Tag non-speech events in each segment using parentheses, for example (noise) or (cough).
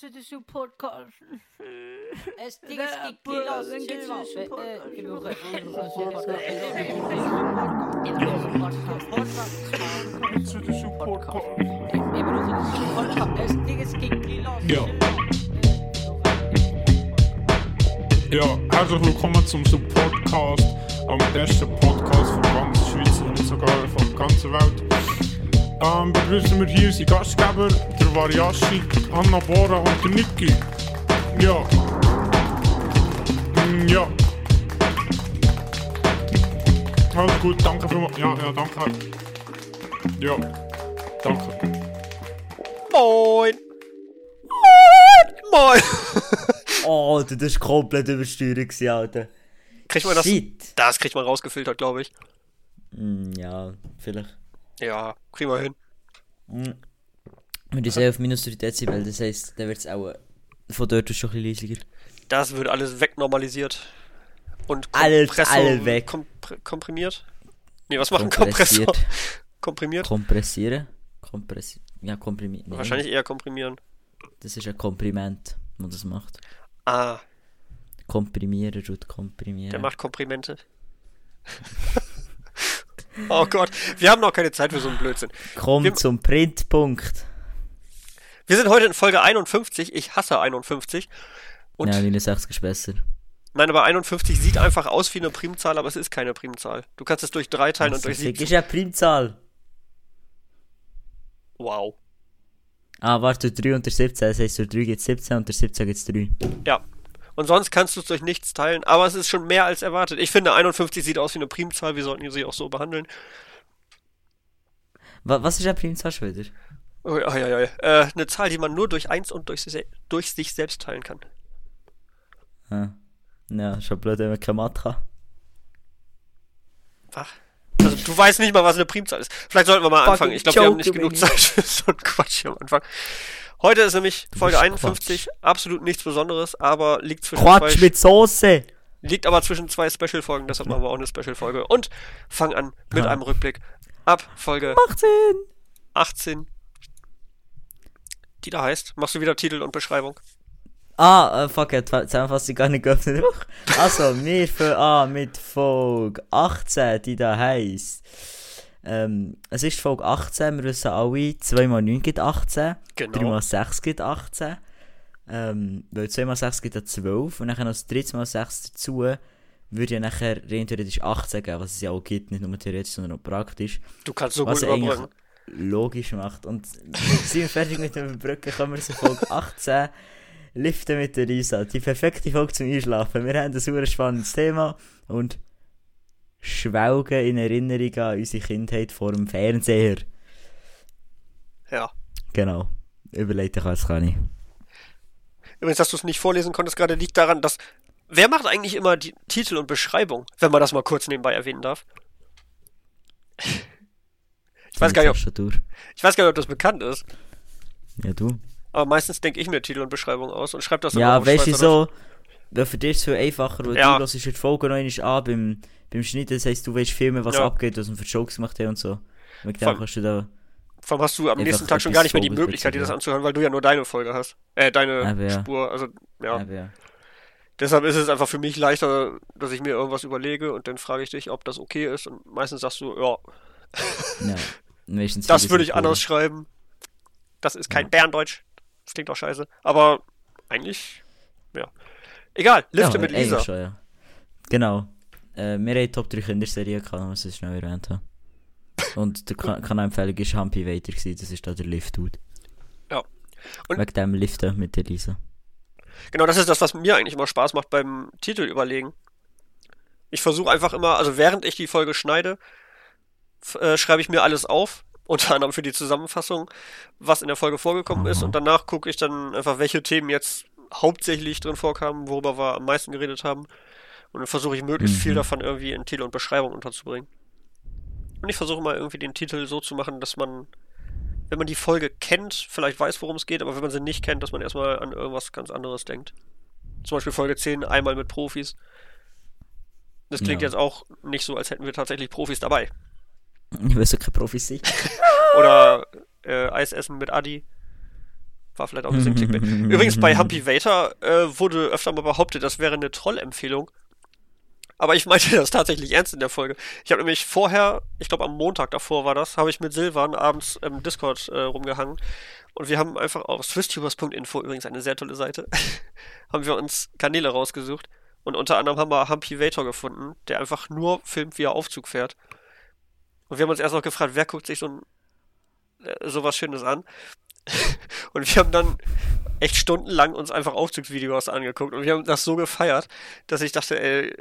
to the zoo podcast. Es både den get to the zoo podcast. (laughs) the Zoo podcast. Ja. Ja, herzlich willkommen zum Sub Podcast, am besten Podcast von ganz Schweiz und sogar von der ganzen Welt. Ähm, begrüßen wir hier unsere Gastgeber, der Variashi, Anna Bora und der Niki. Ja. Mm, ja. Alles gut, danke vielmals. Ja, ja, danke. Ja, danke. Moin! Moin! Oh, (laughs) Alter, das war komplett übersteuert, Alter. Kriegt man das? Shit. Das kriegt man rausgefiltert, glaube ich. Hm, ja, vielleicht. Ja, kriegen wir hin. Hm. Wir sind auf minus 3 Dezibel, das heisst, dann wird es auch äh, von dort aus schon ein bisschen leisiger. Das wird alles wegnormalisiert. Und Alles- alle weg. Kompr komprimiert? Nee, was macht ein Kompressor? (laughs) Komprimiert? Kompressieren? Kompressi ja, komprimieren. Wahrscheinlich eher komprimieren. Das ist ein Kompriment, das das macht. Ah, Komprimieren und komprimieren. der macht Komprimente. (laughs) oh Gott, wir haben noch keine Zeit für so einen Blödsinn. Komm wir- zum Printpunkt. Wir sind heute in Folge 51. Ich hasse 51. Und ja, 69 ist besser. nein, aber 51 sieht einfach aus wie eine Primzahl, aber es ist keine Primzahl. Du kannst es durch drei teilen und durch Das sieben. ist eine Primzahl. Wow. Ah, warte, 3 unter 17, das heisst, durch 3 gibt es 17, unter 17 gibt es 3. Ja. Und sonst kannst du es durch nichts teilen, aber es ist schon mehr als erwartet. Ich finde, 51 sieht aus wie eine Primzahl, wir sollten sie auch so behandeln. Wa was ist eine Primzahl wieder? Oh, ja, ja, ja. Äh, eine Zahl, die man nur durch 1 und durch, durch sich selbst teilen kann. Ah. Ja, schon blöd, wenn man keine Mathe kann. Ach. Also, du weißt nicht mal, was eine Primzahl ist. Vielleicht sollten wir mal Fucking anfangen. Ich glaube, wir haben nicht genug. Zeit für so einen Quatsch hier am Anfang. Heute ist nämlich Folge bist 51. Absolut nichts Besonderes, aber liegt zwischen Quatsch zwei mit Soße! Liegt aber zwischen zwei Special-Folgen, deshalb machen wir auch eine Special-Folge. Und fang an mit Ja. einem Rückblick ab Folge 18! 18. Die da heißt. Machst du wieder Titel und Beschreibung? Ah, äh, fuck, ich hab zusammenfassung gar nicht geöffnet. Also, wir fangen an mit Folge 18, die da heisst. Ähm, es ist Folge 18, wir wissen alle, 2 mal 9 gibt 18, Genau. 3 mal 6 gibt 18. Ähm, weil 2 mal 6 gibt ja 12 und dann noch das 3 mal 6 dazu würde ja nachher rein theoretisch 18 geben, was es ja auch gibt, nicht nur theoretisch, sondern auch praktisch. Du kannst so was gut eigentlich logisch macht. Und (laughs) sind wir fertig mit dem Überbrücken, kommen wir zu Folge 18. Liften mit der Lisa. Die perfekte Folge zum Einschlafen. Wir haben ein super spannendes Thema und schwelgen in Erinnerung an unsere Kindheit vor dem Fernseher. Ja. Genau. Überlegt euch, was kann ich. Übrigens, dass du es nicht vorlesen konntest, gerade liegt daran, dass. Wer macht eigentlich immer die Titel und Beschreibung, wenn man das mal kurz nebenbei erwähnen darf? (laughs) Ich weiß gar nicht, ob, ich weiß gar nicht, ob das bekannt ist, Ja, du. aber meistens denke ich mir Titel und Beschreibung aus und schreibe das Ja, auf weißt du so, weil für dich ist es viel einfacher, weil Ja. du hörst die Folge noch an beim, beim Schneiden, das heisst, du weißt viel mehr, was Ja. abgeht, was wir für Jokes gemacht haben und so. Voll. dem kannst du da. Vor allem hast du am nächsten Tag schon gar nicht mehr die Möglichkeit, dir das anzuhören, weil du ja nur deine Folge hast. Äh, deine Aber ja. Spur. Also, ja. Ja. Deshalb ist es einfach für mich leichter, dass ich mir irgendwas überlege und dann frage ich dich, ob das okay ist. Und meistens sagst du, ja, ja. (laughs) Meistens das würde ich cool. anders schreiben. Das ist kein Ja. Bärendeutsch. Das klingt auch scheiße. Aber eigentlich, ja. Egal, Lifte ja, mit Lisa. Ja. Genau. Äh, wir haben Top 3 Kinderserie gehabt, was ich schnell erwähnt habe. Und die Kan- (laughs) Kanalempfehlung war Humpy Waiter, gewesen, das ist da der Lift-Dude. Ja. Und- Wegen dem Liften mit der Lisa. Genau, das ist das, was mir eigentlich immer Spaß macht beim Titel überlegen. Ich versuche einfach immer, also während ich die Folge schneide, äh, schreibe ich mir alles auf, (laughs) unter anderem für die Zusammenfassung, was in der Folge vorgekommen ist Aha. und danach gucke ich dann einfach, welche Themen jetzt hauptsächlich drin vorkamen, worüber wir am meisten geredet haben. Und dann versuche ich möglichst viel Mhm. davon irgendwie in Titel und Beschreibung unterzubringen. Und ich versuche mal irgendwie den Titel so zu machen, dass man, wenn man die Folge kennt, vielleicht weiß, worum es geht, aber wenn man sie nicht kennt, dass man erstmal an irgendwas ganz anderes denkt. Zum Beispiel Folge 10, einmal mit Profis. Das klingt Ja. jetzt auch nicht so, als hätten wir tatsächlich Profis dabei. Ich weiß ja kein Profis sein. (laughs) Oder äh, Eis essen mit Adi. War vielleicht auch ein bisschen (laughs) Clickbait. Übrigens, bei Humpy Vader äh, wurde öfter mal behauptet, das wäre eine Trollempfehlung. Aber ich meinte (laughs) das tatsächlich ernst in der Folge. Ich habe nämlich vorher, ich glaube am Montag davor war das, habe ich mit Silvan abends im Discord äh, rumgehangen. Und wir haben einfach auf swisstubers.info, übrigens eine sehr tolle Seite, (laughs) haben wir uns Kanäle rausgesucht. Und unter anderem haben wir Humpy Vator gefunden, der einfach nur filmt, wie er Aufzug fährt. Und wir haben uns erst noch gefragt, wer guckt sich so ein äh, sowas Schönes an. (laughs) und wir haben dann echt stundenlang uns einfach Aufzugsvideos angeguckt und wir haben das so gefeiert, dass ich dachte, ey,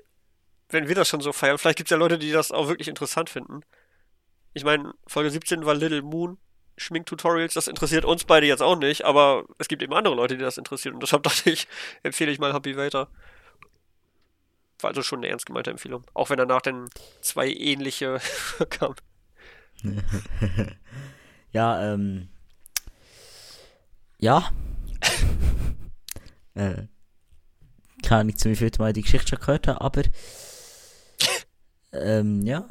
wenn wir das schon so feiern, vielleicht gibt es ja Leute, die das auch wirklich interessant finden. Ich meine, Folge 17 war Little Moon, Schminktutorials, das interessiert uns beide jetzt auch nicht, aber es gibt eben andere Leute, die das interessieren und deshalb (laughs) dachte ich, empfehle ich mal Happy Vader. War also schon eine ernst gemeinte Empfehlung. Auch wenn danach dann zwei ähnliche (laughs) kamen. (laughs) ja, ähm. Ja. äh. Keine Ahnung, zu wie viel Mal die Geschichte schon gehört habe, aber. Ähm, ja.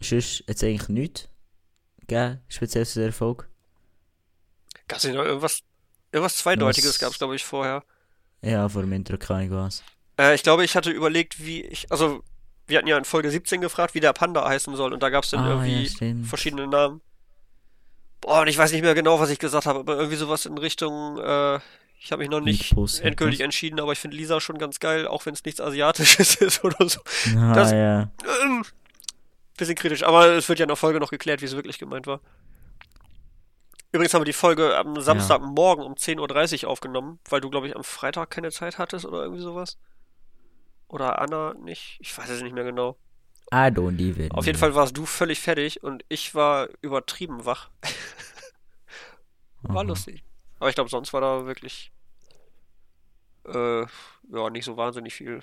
Sonst jetzt eigentlich nichts gegeben, speziell zu der Erfolg. Gab es nicht noch irgendwas, irgendwas Zweideutiges gab es, glaube ich, vorher. Ja, vor dem Intro keine was. Äh, ich glaube, ich hatte überlegt, wie ich, also wir hatten ja in Folge 17 gefragt, wie der Panda heißen soll und da gab es dann Ah, irgendwie ja, verschiedene Namen. Boah, und ich weiß nicht mehr genau, was ich gesagt habe, aber irgendwie sowas in Richtung, äh, ich habe mich noch nicht endgültig entschieden, aber ich finde Lisa schon ganz geil, auch wenn es nichts Asiatisches (laughs) ist oder so. Ah, Das- ja. Ähm, bisschen kritisch, aber es wird ja in der Folge noch geklärt, wie es wirklich gemeint war. Übrigens haben wir die Folge am Samstagmorgen um 10.30 Uhr aufgenommen, weil du, glaube ich, am Freitag keine Zeit hattest oder irgendwie sowas. Oder Anna nicht. Ich weiß es nicht mehr genau. I don't even. Auf jeden Fall warst du völlig fertig und ich war übertrieben wach. (laughs) War Aha. lustig. Aber ich glaube, sonst war da wirklich äh, ja, nicht so wahnsinnig viel.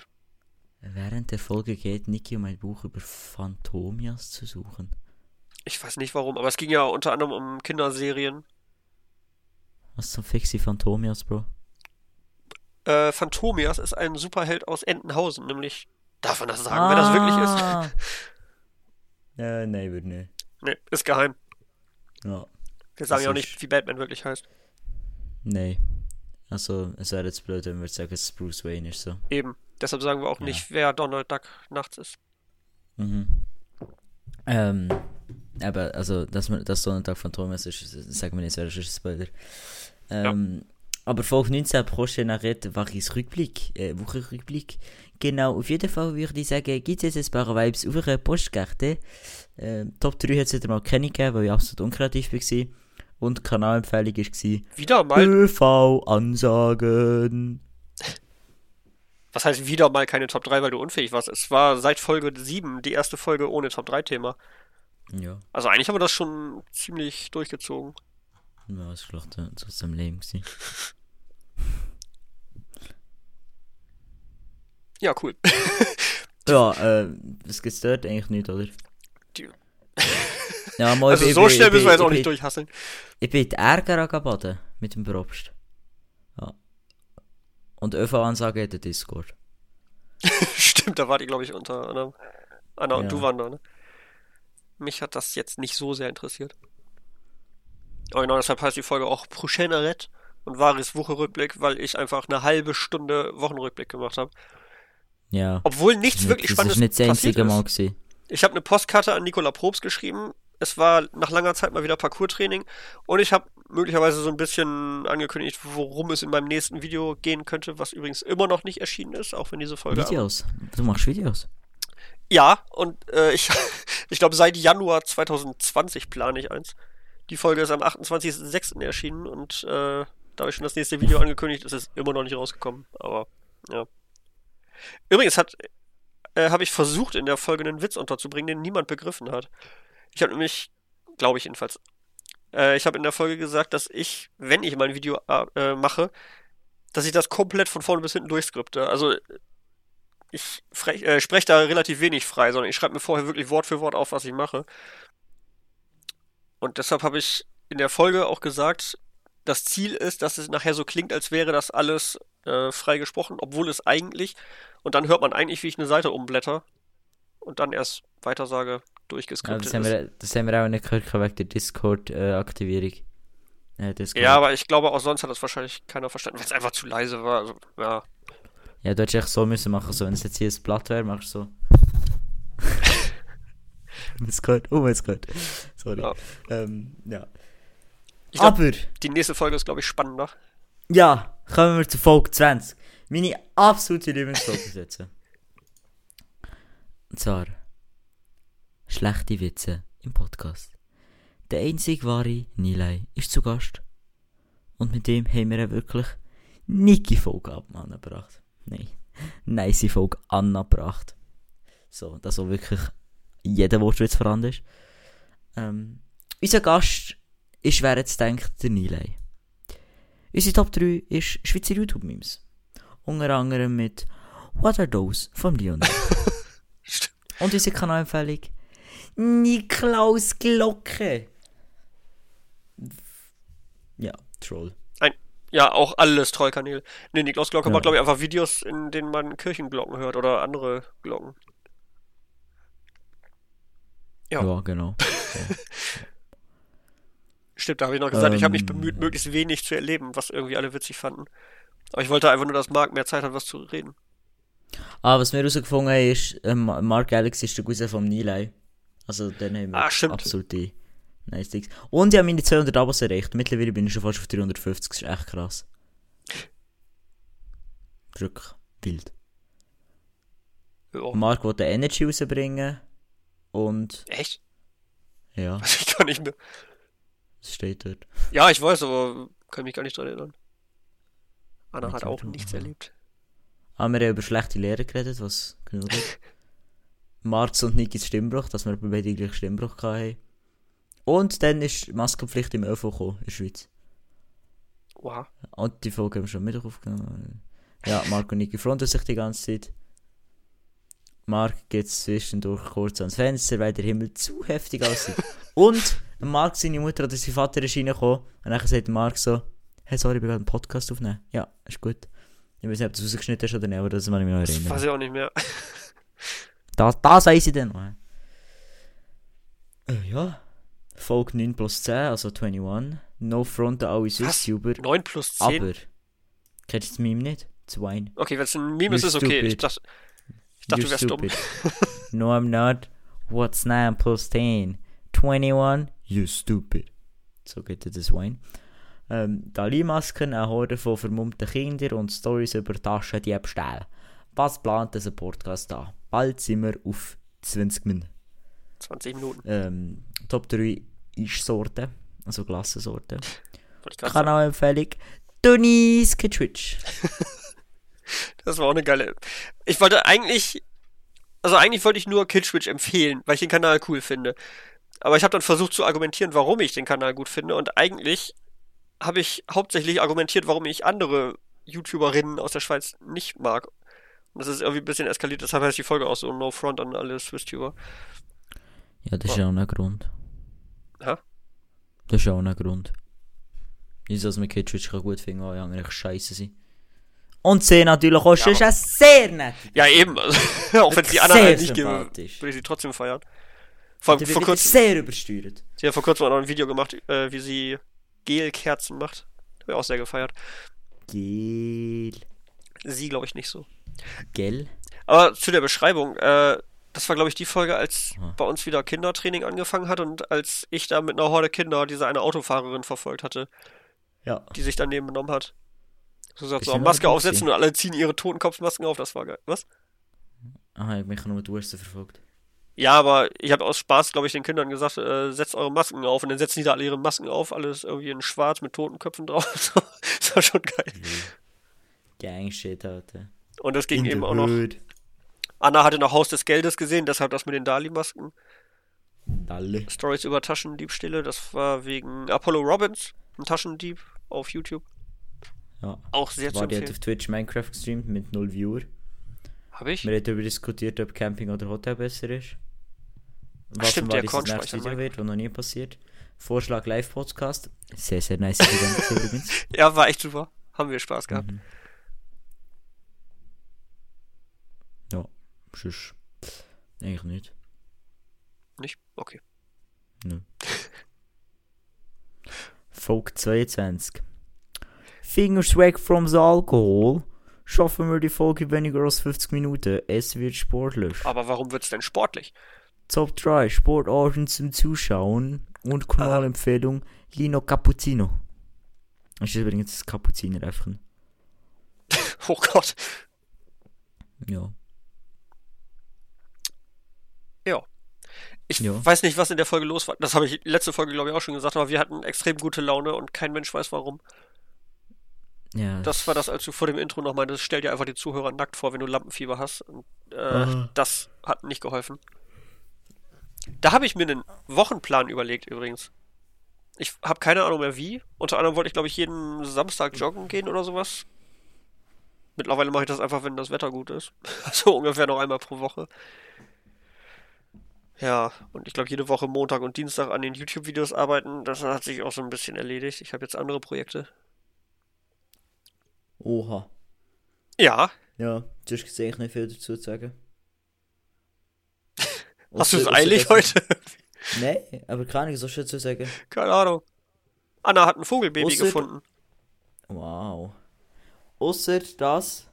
Während der Folge geht Niki um ein Buch über Phantomias zu suchen. Ich weiß nicht warum, aber es ging ja unter anderem um Kinderserien. Was zum Fixi Phantomias, Bro? Äh, Phantomias ist ein Superheld aus Entenhausen, nämlich. Darf man das sagen, wer das wirklich ist? Ah. Ja, nein, würde nicht. Nee, ist geheim. Ja, Wir sagen ja auch nicht, wie Batman wirklich heißt. Nein. Also, es wäre jetzt blöd, wenn wir sagen, dass es Bruce Wayne ist, so. Eben. Deshalb sagen wir auch Ja. nicht, wer Donald Duck nachts ist. Mhm. Ähm, aber, also, dass, man, dass Donald Duck Phantomias ist, sagen wir nicht, es wäre schon ein Spoiler. Ähm, aber Folge 19 bekommst du nachher Wachis Rückblick, äh, Wochenrückblick. Genau, auf jeden Fall würde ich sagen, gibt es jetzt ein paar Vibes auf einer Postkarte. Ähm, Top 3 hat es wieder mal keine gegeben, weil ich absolut unkreativ war. Und Kanalempfehlung war Wieder mal. ÖV-Ansagen. Was heißt wieder mal keine Top 3, weil du unfähig warst? Es war seit Folge 7 die erste Folge ohne Top 3 Thema. Ja, Also eigentlich haben wir das schon ziemlich durchgezogen. ja das war vielleicht trotzdem lame gewesen. Ja, cool. Ja, äh, was gibt's dort eigentlich nicht, oder? Die- (laughs) Ja, mal, Also ich so bin- schnell ich müssen wir jetzt auch ich nicht durchhasseln. Ich bin in Ärger angebaden mit dem Probst. Ja. Und ÖV-Ansage hat der Discord. (laughs) Stimmt, da war die, glaube ich, unter anderem. Anna und Ja. du waren da, ne? Mich hat das jetzt nicht so sehr interessiert. Aber genau deshalb heißt die Folge auch Prochaine Arrête und Varis Wochenrückblick, weil ich einfach eine halbe Stunde Wochenrückblick gemacht habe. Ja. Obwohl nichts Das wirklich ist Spannendes nicht das passiert einzige Mal ist. gewesen. Ich habe eine Postkarte an Nicola Probst geschrieben. Es war nach langer Zeit mal wieder Parcours-Training und ich habe möglicherweise so ein bisschen angekündigt, worum es in meinem nächsten Video gehen könnte, was übrigens immer noch nicht erschienen ist, auch wenn diese Folge. Videos. Du machst Videos. Ja, und äh, ich, (laughs) ich glaube, seit Januar 2020 plane ich eins. Die Folge ist am 28.06. erschienen und äh, da habe ich schon das nächste Video angekündigt. Es ist immer noch nicht rausgekommen, aber ja. Übrigens hat äh, habe ich versucht, in der Folge einen Witz unterzubringen, den niemand begriffen hat. Ich habe nämlich, glaube ich jedenfalls, äh, ich habe in der Folge gesagt, dass ich, wenn ich mein Video äh, mache, dass ich das komplett von vorne bis hinten durchskripte. Also ich äh, spreche da relativ wenig frei, sondern ich schreibe mir vorher wirklich Wort für Wort auf, was ich mache. Und deshalb habe ich in der Folge auch gesagt, das Ziel ist, dass es nachher so klingt, als wäre das alles äh, frei gesprochen, obwohl es eigentlich, und dann hört man eigentlich, wie ich eine Seite umblätter und dann erst weitersage, Ja, durchgeskriptet das, haben wir, das haben wir auch nicht gehört wegen der Discord-Aktivierung. hätte es Ja, aber ich glaube, auch sonst hat das wahrscheinlich keiner verstanden, weil es einfach zu leise war. Also, ja. Ja, du hättest echt so müssen machen, so, wenn es jetzt hier ein Blatt wäre, machst du so. (laughs) Gehört, oh, hat's gehört. Sorry. Ja. Ähm, ja. Ich glaub, Aber, die nächste Folge ist, glaube ich, spannender. ja, kommen wir zu Folge 20. Meine absolute (laughs) Lieblingsfolge setzen. Und zwar, schlechte Witze im Podcast. Der einzige wahre Nilay ist zu Gast. Und mit dem haben wir eine wirklich nicke Folge angebracht. Nein, nice Folge angebracht. So, dass auch wirklich jeder Wortwitz vorhanden ist. Ähm, unser Gast ist, wer jetzt denkt, der Nilay. Unsere Top 3 ist Schweizer YouTube-Memes. Unter anderem mit What Are Those von Leon. Stimmt. (laughs) Und unsere Kanalempfehlung Niklaus Glocke. Ja, Troll. Ja, auch alles Trollkanäle. Nee, Niklaus Glocke Ja. macht, glaube ich, einfach Videos, in denen man Kirchenglocken hört oder andere Glocken. Ja. Ja, genau. (laughs) Stimmt, da habe ich noch gesagt, ich habe mich Ähm. bemüht, möglichst wenig zu erleben, was irgendwie alle witzig fanden. Aber ich wollte einfach nur, dass Marc mehr Zeit hat, was zu reden. Ah, was wir herausgefunden haben, ist, ähm, Mark Alex ist der Cousin vom Nilay. Also, dann haben wir Ah, absolute nice Dings. Und ich habe meine 200 Abos erreicht. Mittlerweile bin ich schon fast auf 350. Das ist echt krass. Wirklich wild. Ja. Mark wollte Energy rausbringen. Und, Echt? ja, (laughs) Weiß ich gar nicht mehr. es steht dort. Ja, ich weiß, aber kann mich gar nicht dran erinnern. Anna hat auch nichts ja. erlebt. Haben wir haben über schlechte Lehrer geredet, was genug ist. (laughs) Marks und Nikis Stimmbruch, dass wir beide den gleichen Stimmbruch hatten. Und dann ist Maskenpflicht im ÖV gekommen, in der Schweiz. Wow. Und die Folge haben wir schon Mittwoch aufgenommen. Ja, Mark und Niki fronten sich die ganze Zeit. Mark geht zwischendurch kurz ans Fenster, weil der Himmel zu heftig aussieht. (laughs) und Mark, seine Mutter oder sein Vater ist reingekommen. Und dann sagt Mark so, hey, sorry, ich will einen Podcast aufnehmen. Ja, ist gut. Ich weiß nicht, ob du es rausgeschnitten hast oder nicht, aber das muss ich mich noch Das erinnern. weiß ich auch nicht mehr. Das, das weiss ich dann noch. Äh, ja. Folge 9 plus 10, also 21. No front an alle Was? YouTuber. 9 plus 10. Aber. Kennst du das Meme nicht? Zwine. Okay, wenn es ein Meme ist, ist okay. Ich dachte, ich dachte du wärst dumm. (laughs) no, I'm not. What's 9 plus 10? 21? You stupid. So geht das Wine. Ähm, Dali-Masken, eine Horde von vermummten Kindern und Stories über Taschendiebstähle. Was plant dieser Podcast da? Bald sind wir auf 20 Minuten. 20 Minuten. Ähm, Top 3 Isch-Sorten, also Glassensorten. (laughs) Wollte ich grad sagen. Kanalempfehlung: Donis Kitschwitsch. (laughs) Das war auch eine geile. Ich wollte eigentlich. Also eigentlich wollte ich nur Killswitch empfehlen, weil ich den Kanal cool finde. Aber ich habe dann versucht zu argumentieren, warum ich den Kanal gut finde. Und eigentlich habe ich hauptsächlich argumentiert, warum ich andere YouTuberinnen aus der Schweiz nicht mag. Und das ist irgendwie ein bisschen eskaliert, deshalb heißt die Folge auch so No Front an alle Swiss-Tuber. Ja, das ist ja auch ein Grund. Hä? Das ist ja auch ein Grund. Nicht, dass man Kitschwitsch kann gut finden, weil die anderen scheiße sind. Und sie natürlich auch, Ja, ja, ist ein sehr nett. Ja, eben. (laughs) Auch wenn es die anderen halt nicht sympathisch. würde ich sie trotzdem feiern. Vor, Der vor, kurzem, sehr übersteuert. sie hat vor kurzem auch noch ein Video gemacht, äh, wie sie Gelkerzen macht. Habe ich auch sehr gefeiert. Gel. Sie, glaube ich, nicht so. Gel? Aber zu der Beschreibung, äh, das war, glaube ich, die Folge, als Ah. bei uns wieder Kindertraining angefangen hat und als ich da mit einer Horde Kinder diese eine Autofahrerin verfolgt hatte, Ja. die sich daneben benommen hat. So gesagt, so Maske aufsetzen und alle ziehen ihre Totenkopfmasken auf, das war geil. Was? Aha, ich habe mich nur die Wurst verfolgt. Ja, aber ich habe aus Spaß, glaube ich, den Kindern gesagt, äh, setzt eure Masken auf und dann setzen die da alle ihre Masken auf, alles irgendwie in schwarz mit Totenköpfen drauf. (laughs) das war schon geil. Gang shit, Alter. Und das ging In eben auch noch. Anna hatte noch Haus des Geldes gesehen, deshalb das mit den Dali-Masken. Dalle. Stories über Taschendiebstähle, das war wegen Apollo Robbins, ein Taschendieb auf YouTube. Ja. Auch sehr zu War die hat empfehlen. auf Twitch Minecraft gestreamt mit 0 Viewer. Habe ich? Wir haben darüber diskutiert, ob Camping oder Hotel besser ist. Was stimmt, und der das nächste Video wird, was noch nie passiert. Vorschlag Live-Podcast. Sehr, sehr nice Event (laughs) übrigens. Ja, war echt super. Haben wir Spaß gehabt. Mhm. Sonst eigentlich nicht. Nicht? Okay. Folge 22. Fingers weg from the alcohol. Schaffen wir die Folge weniger als 50 Minuten. Es wird sportlich. Aber warum wird's denn sportlich? Top 3 Sportarten zum Zuschauen und Kanalempfehlung Lino Cappuccino. Das ist übrigens das Kapuziner einfach. (laughs) Oh Gott. Ja. Ich Ja. weiß nicht, was in der Folge los war. Das habe ich letzte Folge, glaube ich, auch schon gesagt, aber wir hatten extrem gute Laune und kein Mensch weiß warum. Ja. Das war das, als du vor dem Intro noch meintest, stell dir einfach die Zuhörer nackt vor, wenn du Lampenfieber hast. Und, äh, Ah. Das hat nicht geholfen. Da habe ich mir einen Wochenplan überlegt übrigens. Ich habe keine Ahnung mehr wie. Unter anderem wollte ich, glaube ich, jeden Samstag joggen gehen oder sowas. Mittlerweile mache ich das einfach, wenn das Wetter gut ist. (laughs) Also ungefähr noch einmal pro Woche. Ja, und ich glaube, jede Woche Montag und Dienstag an den YouTube-Videos arbeiten, das hat sich auch so ein bisschen erledigt. Ich habe jetzt andere Projekte. Oha. Ja, Ja, du hast gesehen, ich nicht viel dazu zu sagen. (laughs) hast du es eilig heute? (laughs) Nein, aber kann ich so schon dazu sagen. Keine Ahnung. Anna hat ein Vogelbaby Ausser- gefunden. Wow. Außer dass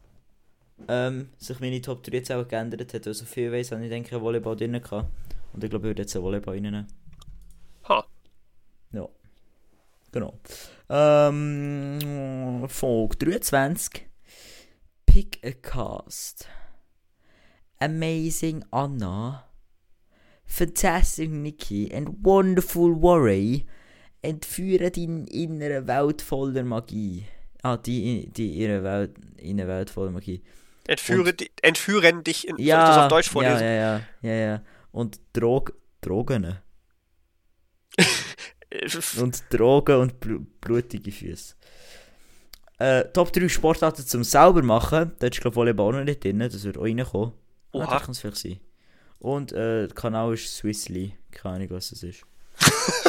ähm, sich meine Top 3 jetzt auch geändert hat. Also viel weiss, habe ich denke, Volleyball drin gehabt. Und ich glaube, ich würde jetzt einen Volleyball reinnehmen. Ha. Ja. Genau. Ähm, Folge 23. Pick a Cast. Amazing Anna. Fantastic Nikki and Wonderful Worry entführen deine innere Welt voller Magie. Ah, die, die ihre Welt, in eine Welt voller Magie. Entführe, di entführen dich in. Soll Ja, ich das auf Deutsch ja, vorlesen? ja, ja, ja, ja. Und Drog, Drogen. (laughs) Und Drogen und bl blutige Füße. Äh, Top 3 Sportarten zum selber machen. Da ist, glaube ich, Volleyball noch nicht drin. Das wird auch reinkommen. Ah, Oha. das kann es vielleicht sein. Und äh, der Kanal ist Swissly. Keine Ahnung, was das ist. (laughs)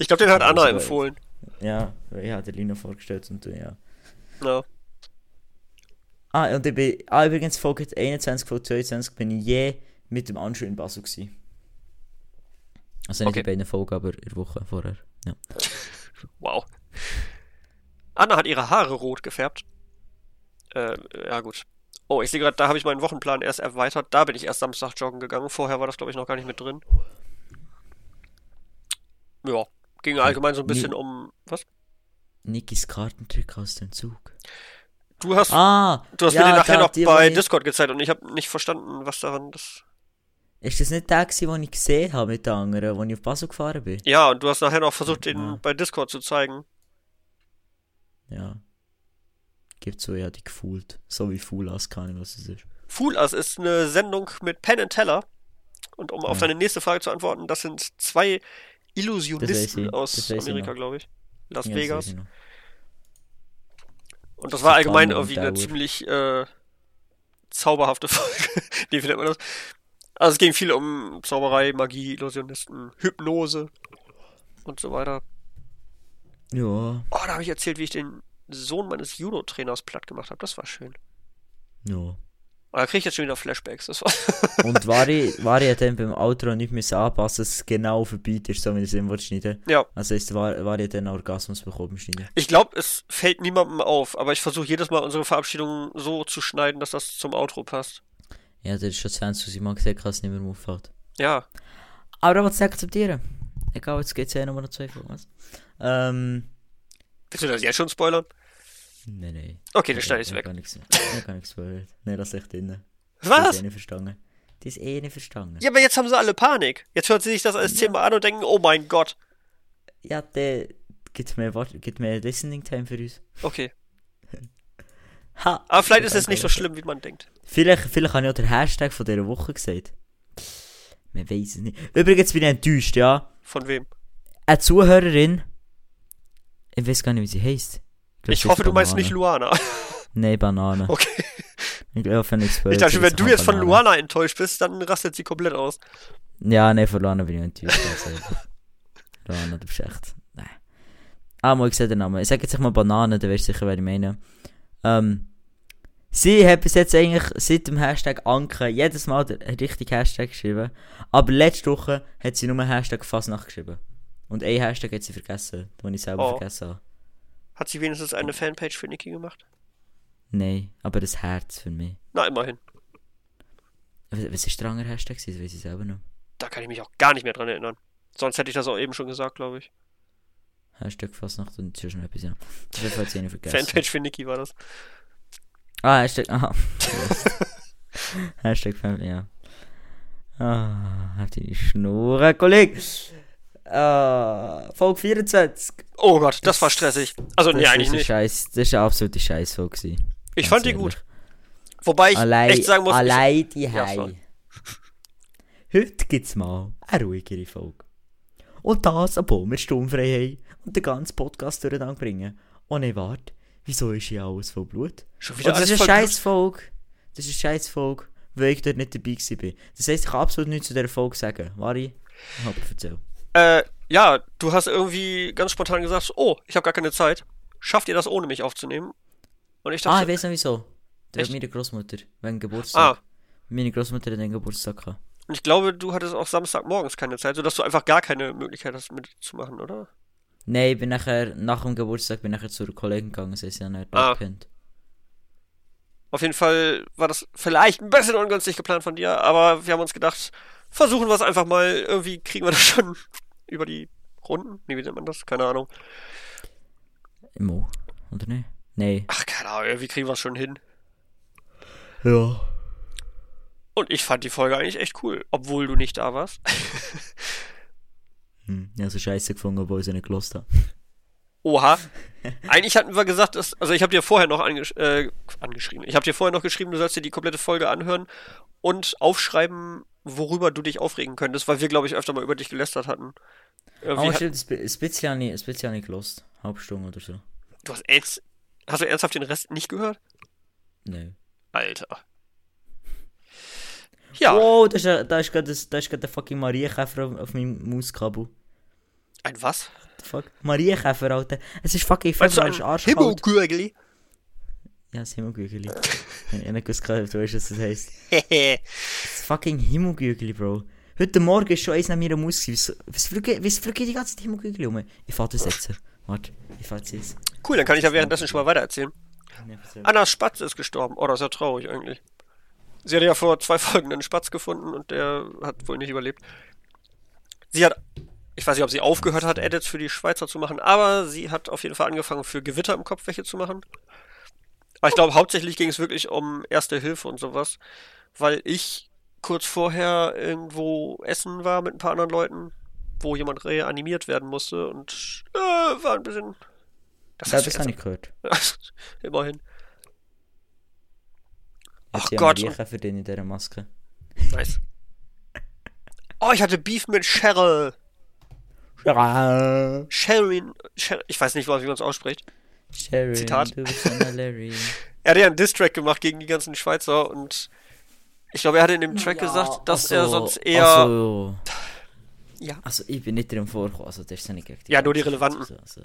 Ich glaube, den hat Anna Also, empfohlen. Ja, ich habe der Lina vorgestellt und du, ja. Ja. Ah, und ich bin, ah, übrigens, Folge 21, Folge 22 bin ich je mit dem Anschu in Basel gewesen. Also nicht Okay. in beiden Folgen, aber in der Woche vorher. Ja. (laughs) Wow. Anna hat ihre Haare rot gefärbt. Äh, ja gut. Oh, ich sehe gerade, da habe ich meinen Wochenplan erst erweitert. Da bin ich erst Samstag joggen gegangen. Vorher war das, glaube ich, noch gar nicht mit drin. Ja, ging allgemein so ein bisschen Nee. um. Was? Nikis Kartentrick aus dem Zug. Du hast, Ah! du hast ja, mir den nachher noch bei Discord gezeigt und ich habe nicht verstanden, was daran das. Ist das nicht der, den ich gesehen habe mit den anderen, wo ich auf Basel gefahren bin? Ja, und du hast nachher noch versucht, den Ja. bei Discord zu zeigen. Ja. Gibt so, ja, die gefühlt. So wie Fulas, keine Ahnung, was es ist. Fool Us ist eine Sendung mit Penn and Teller. Und um auf Ja. deine nächste Frage zu antworten, das sind zwei Illusionisten aus das Amerika, glaube ich. Las Ja, das Vegas. ich noch. Und das war allgemein irgendwie eine ziemlich äh, zauberhafte (laughs) Folge. nee, wie nennt man das? Also es ging viel um Zauberei, Magie, Illusionisten, Hypnose und so weiter. Ja. Oh, da habe ich erzählt, wie ich den Sohn meines Judo-Trainers platt gemacht habe. Das war schön. Ja. Aber da kriege ich jetzt schon wieder Flashbacks. Das war (laughs) Und war ich, war ich dann beim Outro nicht müssen anpassen, dass es genau vorbei ist, so wie es immer schneiden. ja. Also ist, war, war ich dann Orgasmus bekommen Schneiden. Ich glaube, es fällt niemandem auf, aber ich versuche jedes Mal unsere Verabschiedung so zu schneiden, dass das zum Outro passt. Ja, das ist schon 20 ich mag gesagt, dass es nicht mehr auffällt. Ja, Aber ich will es akzeptieren. Egal, jetzt geht es ja nochmal noch zwei Folgen. was? Ähm. willst du das jetzt schon spoilern? Nein, nein. Okay, dann schneide ich es Ja, weg. Gar nichts. Ja, gar nichts spoilert. (laughs) Nein, lass echt drin. Die ist Was? eh nicht verstanden. Die ist eh nicht verstanden. Ja, aber jetzt haben sie alle Panik. Jetzt hört sie sich das alles zehnmal an und denken, oh mein Gott. Ja, der gibt mehr, gibt mehr Listening Time für uns. Okay. Ha! Aber vielleicht ist es nicht so schlimm, wie man denkt. Vielleicht, vielleicht habe ich auch den Hashtag von dieser Woche gesagt. Man weiß es nicht. Übrigens bin ich enttäuscht, ja. Von wem? Eine Zuhörerin. Ich weiß gar nicht, wie sie heißt. glaub, Ich hoffe, du meinst Banane. nicht Luana. Nein, Banane. (laughs) Okay. Ich hoffe nicht Ich dachte, wenn du jetzt von Luana enttäuscht bist, dann rastet sie komplett aus. Ja, nein, von Luana bin ich enttäuscht. Also, (laughs) Luana, du bist echt. Nein. Ah, mal, ich sehe den Namen. Ich sage jetzt mal Banane, dann weißt du sicher, wer ich meine. Ähm. Sie hat bis jetzt eigentlich seit dem Hashtag Anke jedes Mal den richtigen Hashtag geschrieben. Aber letzte Woche hat sie nur Hashtag Fasnacht geschrieben. Und ein Hashtag hat sie vergessen, den ich selber Oh. vergessen habe. Hat sie wenigstens eine Fanpage für Niki gemacht? Nein, aber das Herz für mich. Na, immerhin. Was, was ist der andere Hashtag? Das weiß ich selber noch. Da kann ich mich auch gar nicht mehr dran erinnern. Sonst hätte ich das auch eben schon gesagt, glaube ich. Hashtag Fastnacht und noch etwas, ja. Das hat jetzt eine vergessen. Fanpage für Niki war das. Ah, Hashtag, aha. (laughs) Hashtag Family, ja. Ah, halt die Schnur, Kollege. Ah, Folge 24. Oh Gott, das war stressig. Also, nee, Das eigentlich nicht. Scheiß, das ist eine absolute Scheißfolge. Ich Ganz fand die gut. Wobei ich Allein, echt sagen muss, ich, allein die Ja, Hei. sorry. Heute gibt's mal eine ruhigere Folge. Und das, obwohl wir sturmfrei haben und den ganzen Podcast durcheinander bringen. Oh ne, warte. Wieso ist hier alles voll Blut? schon Und wieder das alles ist eine Blut. Scheißfolge. Das ist eine Scheißfolge, weil ich dort nicht dabei war. Das heisst, ich kann absolut nichts zu dieser Folge sagen. Ich hab erzähl. Äh, ja, du hast irgendwie ganz spontan gesagt, oh, ich habe gar keine Zeit. Schafft ihr das ohne mich aufzunehmen? Und ich Ah, dachte, ich weiß noch wieso. Das meine Großmutter, wegen Geburtstag. ah, Meine Großmutter hat einen Geburtstag gehabt. und ich glaube, du hattest auch Samstagmorgens keine Zeit, sodass du einfach gar keine Möglichkeit hast mitzumachen, oder? Nein, ich bin nachher, nach dem Geburtstag bin ich nachher zu einer Kollegin gegangen, sie ist ja nicht Ah. ah. kennt. Auf jeden Fall war das vielleicht ein bisschen ungünstig geplant von dir, aber wir haben uns gedacht, versuchen wir es einfach mal. Irgendwie kriegen wir das schon (laughs) über die Runden. Nee, wie nennt man das? Keine Ahnung. Mo, oder nicht? Nein. Ach, keine Ahnung, irgendwie kriegen wir es schon hin. Ja. Und ich fand die Folge eigentlich echt cool, obwohl du nicht da warst. (laughs) Hm, habe so scheiße gefunden, obwohl ich sie nicht gelost habe. Oha. (laughs) Eigentlich hatten wir gesagt, dass, also ich habe dir vorher noch angesch äh, angeschrieben. Ich habe dir vorher noch geschrieben, du sollst dir die komplette Folge anhören und aufschreiben, worüber du dich aufregen könntest, weil wir, glaube ich, öfter mal über dich gelästert hatten. Irgendwie Oh, stimmt, habe ich gelost. Halbe Stunde oder so. du hast, ernst, hast du ernsthaft den Rest nicht gehört? Nein. Alter. (laughs) Ja, Oh, da ist, ja- da ist gerade das- da ist gerade der fucking Marienkäfer auf, auf meinem Mauskabel. Ein was? Fuck? Marienkäfer, Alter. Es ist fucking ein arschkalt. Himmelgürgeli? Ja, das Himmelgügeli. ich habe nicht gewusst, du weißt, was das heisst. (laughs) Hehe. Das fucking Himmelgügeli, Bro. Heute Morgen ist schon eins neben mir am was fliegt was fliegt die ganze Zeit Himmelgügeli um? Ich fahr das jetzt. Warte, ich fahr das jetzt. cool, dann kann ich ja währenddessen schon mal weitererzählen. Annas Spatz ist gestorben. Oh, das ist ja traurig eigentlich. Sie hatte ja vor zwei (laughs) Folgen einen Spatz gefunden und der hat wohl nicht überlebt. Sie hat, ich weiß nicht, ob sie aufgehört hat, Edits für die Schweizer zu machen, aber sie hat auf jeden Fall angefangen, für Gewitter im Kopf welche zu machen. Aber ich glaube, hauptsächlich ging es wirklich um Erste Hilfe und sowas, weil ich kurz vorher irgendwo essen war mit ein paar anderen Leuten, wo jemand reanimiert werden musste und äh, war ein bisschen. Das Ja, das habe ich gehört. immerhin. Ach Gott. Marienkäfer drin in dieser Maske. Nice. Oh, ich hatte Beef mit Cheryl. Ja. Sherin. Sher ich weiß nicht, wie man es ausspricht. Sharon, Zitat. (laughs) Er hat ja einen Diss-Track gemacht gegen die ganzen Schweizer und ich glaube, er hatte in dem Track gesagt, dass er sonst eher. Also, Ja. also ich bin nicht drin vorgekommen, also das ist ja nicht Ja, nur die relevanten. Also,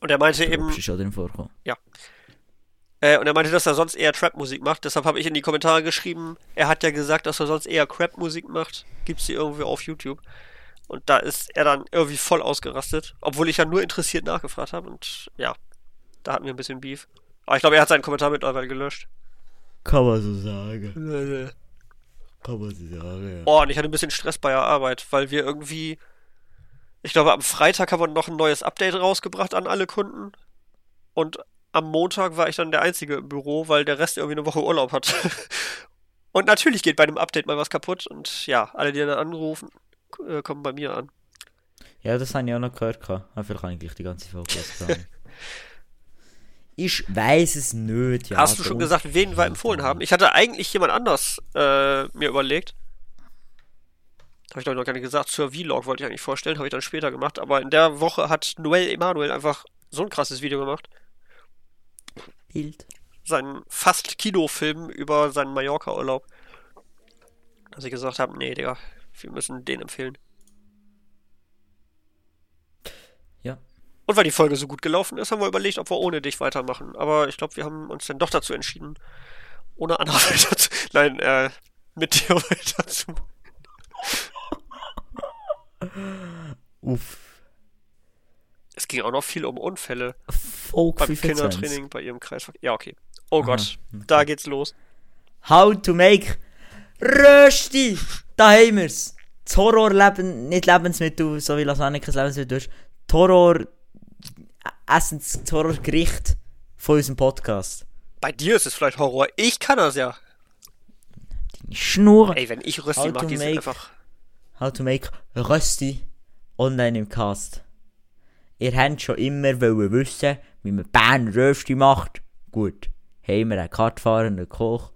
Und er meinte eben, ist schon drin vorgekommen. äh, und er meinte, dass er sonst eher Trap-Musik macht. Deshalb habe ich in die Kommentare geschrieben, er hat ja gesagt, dass er sonst eher Crap-Musik macht. Gibt's die irgendwie auf YouTube. Und da ist er dann irgendwie voll ausgerastet, obwohl ich ja nur interessiert nachgefragt habe. Und ja, da hatten wir ein bisschen Beef. Aber ich glaube, er hat seinen Kommentar mittlerweile gelöscht. Kann man so sagen. Kann man so sagen, ja. Oh, und ich hatte ein bisschen Stress bei der Arbeit, weil wir irgendwie. Ich glaube, am Freitag haben wir noch ein neues Update rausgebracht an alle Kunden. Und am Montag war ich dann der Einzige im Büro, weil der Rest irgendwie eine Woche Urlaub hat. (laughs) und natürlich geht bei einem Update mal was kaputt. Und ja, alle, die dann anrufen, äh, kommen bei mir an. Ja, das habe ich auch noch gehört. gehabt. Aber vielleicht kann ich gleich die ganze Folge. (laughs) Ich weiß es nicht, ja. Hast du schon gesagt, wen wir empfohlen haben? Ich hatte eigentlich jemand anders äh, mir überlegt. Habe ich doch noch gar nicht gesagt. Zur Vlog wollte ich eigentlich vorstellen, habe ich dann später gemacht. Aber in der Woche hat Noel Emanuel einfach so ein krasses Video gemacht. Bild. Seinen fast Kinofilm über seinen Mallorca-Urlaub. Dass ich gesagt habe, nee, Digga, wir müssen den empfehlen. Ja. Und weil die Folge so gut gelaufen ist, haben wir überlegt, ob wir ohne dich weitermachen. Aber ich glaube, wir haben uns dann doch dazu entschieden, ohne Anna (laughs) weiter zu. Nein, äh, mit dir (laughs) weiter zu. Uff. Es ging auch noch viel um Unfälle Folge beim 25. Kindertraining bei ihrem Kreisverkehr. Ja, okay. Oh Aha, Gott, da geht's los. How to make Rösti! Da haben wir's! Das Horrorleben, nicht Lebensmittel, so wie Lasagne kein Lebensmittel ist. Das Horror... Essens, das Horrorgericht von unserem Podcast. Bei dir ist es vielleicht Horror. Ich kann das ja. Die Schnur! Ey, wenn ich Rösti mache, die sind make- einfach. How to make Rösti online im Cast. Ihr habt schon immer wollen wissen, wie man Bern Rösti macht. Gut, haben wir einen kartfahrenden Koch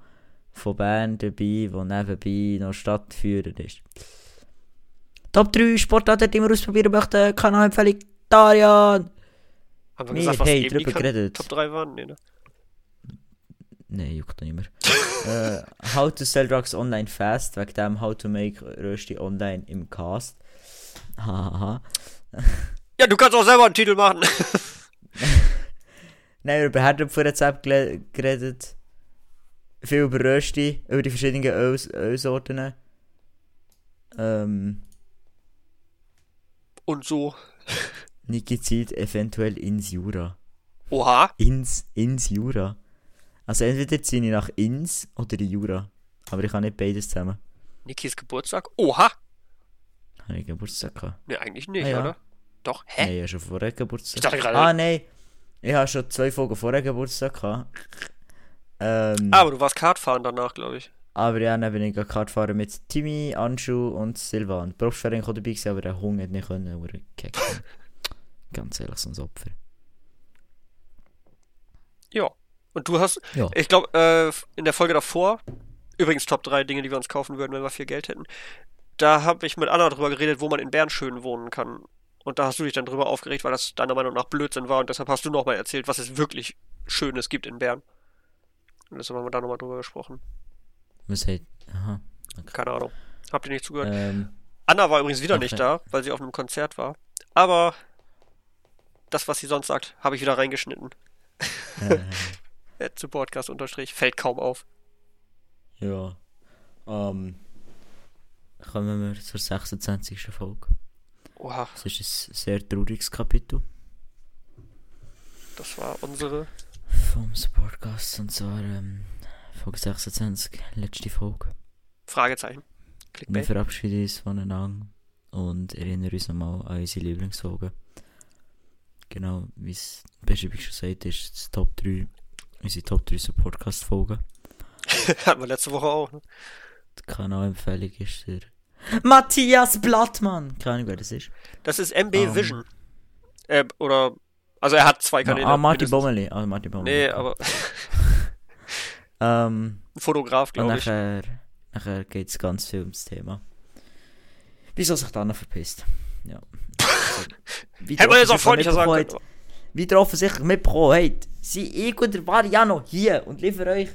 von Bern dabei, der nebenbei noch stadtführend ist. Top 3 Sportarten, die wir ausprobieren möchten, Kanalempfehlung Darian! Haben wir Wir gesagt, was haben die drüber geredet. Top 3 waren? Nee, ne? Nein, juckt nicht mehr. (laughs) äh, how to sell drugs online fast, wegen dem How to make Rösti online im Cast. Hahaha. Ja, du kannst auch selber einen Titel machen. (laughs) Nein, über Herdöpfelrezept geredet. Viel über Rösti, über die verschiedenen Öl Ölsorten. Ähm, Und so. Niki zieht eventuell ins Jura. Oha. Ins, ins Jura. Also entweder ziehe ich nach Ins oder in Jura. Aber ich kann nicht beides zusammen. Nikis Geburtstag. Oha. Habe ich Geburtstag gehabt? Nee, eigentlich nicht, Ah, ja. oder? Doch, hä? Nein, ich habe schon vorher Geburtstag. Ich dachte gerade- Ah, nein. Ich habe schon zwei Folgen vorher Geburtstag gehabt. Ähm, Ah, aber du warst Kartfahren danach, glaube ich. Aber ja, dann bin ich Kart fahren mit Timmy, Anschu und Silvan. Der Prof war dabei, aber der Hunger hat nicht können, er hat. (laughs) Ganz ehrlich, so ein Opfer. Ja. Und du hast, Ja. ich glaube, äh, in der Folge davor, übrigens Top 3 Dinge, die wir uns kaufen würden, wenn wir viel Geld hätten, da habe ich mit Anna drüber geredet, wo man in Bern schön wohnen kann. Und da hast du dich dann drüber aufgeregt, weil das deiner Meinung nach Blödsinn war und deshalb hast du nochmal erzählt, was es wirklich Schönes gibt in Bern. Und deshalb haben wir da nochmal drüber gesprochen. Was heißt. Aha. Keine Ahnung. Habt ihr nicht zugehört? Ähm, Anna war übrigens wieder Okay. nicht da, weil sie auf einem Konzert war. Aber das, was sie sonst sagt, habe ich wieder reingeschnitten. Äh, (laughs) zu Podcast unterstrich. Fällt kaum auf. ja. Ähm. Kommen wir zur 26. Folge. Oha, Das ist ein sehr trauriges Kapitel das war unsere. Vom Podcast. Und zwar ähm, Folge 26, letzte Folge. Fragezeichen. Wir Clickbait. verabschieden uns voneinander und erinnern uns nochmal an unsere Lieblingsfolgen. Genau, wie es Beschreibung schon sagt, ist das Top 3, unsere Top 3 Podcast-Folgen. (laughs) Hatten wir letzte Woche auch. Ne? Die Kanalempfehlung ist der Matthias Blattmann. Keine Ahnung, wer das ist. Das ist MB Ähm. Vision. Äh, oder. Also er hat zwei Kanäle. ah, Martin mindestens. Bommeli. Ah, Martin Bommeli. Nee, aber (laughs) Ähm, ein Fotograf, glaube ich. nachher, nachher geht es ganz viel ums Thema. Wieso sich dann noch verpisst? Ja. Also, (laughs) wie Hätte man jetzt auch freundlicher sagen können. habt, Wie ihr offensichtlich mitbekommen habt, sind ich und der Mariano hier und liefern euch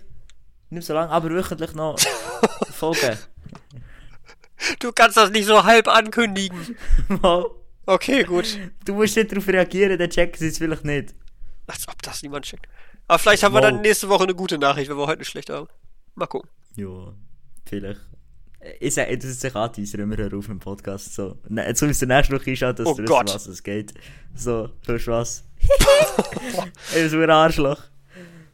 nicht so lange, aber wöchentlich noch (laughs) Folgen. Du kannst das nicht so halb ankündigen. Okay, gut. du musst nicht darauf reagieren, dann checken sie es vielleicht nicht. Als ob das niemand checkt. Aber vielleicht haben wir Wow. dann nächste Woche eine gute Nachricht, wenn wir heute eine schlechte haben. Mal gucken. Ja, vielleicht. Ich sage, das ist sich anteasern, wir hören auf dem Podcast. So. Ne, Jetzt müsst ihr nächste Woche einschauen, dass Oh ihr wisst, was es geht. So, hörst du was? (laughs) Ey, so ein Arschloch.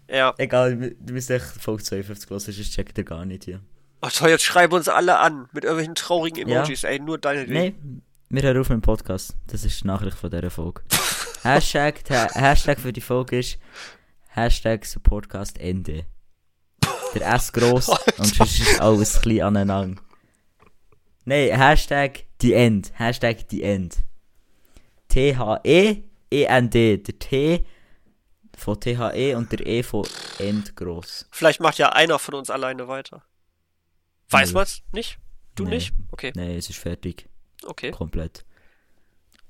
Ja. Egal, du müsst echt Folge 52 hören, sonst checkt ihr gar nicht hier. Ach toll, jetzt schreiben uns alle an. Mit irgendwelchen traurigen Emojis. Ey, nur deine Nein, wir hören auf mit dem Podcast. Das ist die Nachricht von dieser Folge. (laughs) Hashtag, der Hashtag für die Folge ist Hashtag Supportcast Ende. Der S gross und sonst ist alles klein aneinander. Nein, Hashtag die End. Hashtag die End. T-H-E-E-N-D. Der T von T-H-E und der E von End gross. Vielleicht macht ja einer von uns alleine weiter. Weiß Nö. man's nicht? Du Nee. nicht? Okay, Nein, es ist fertig. Okay. Komplett.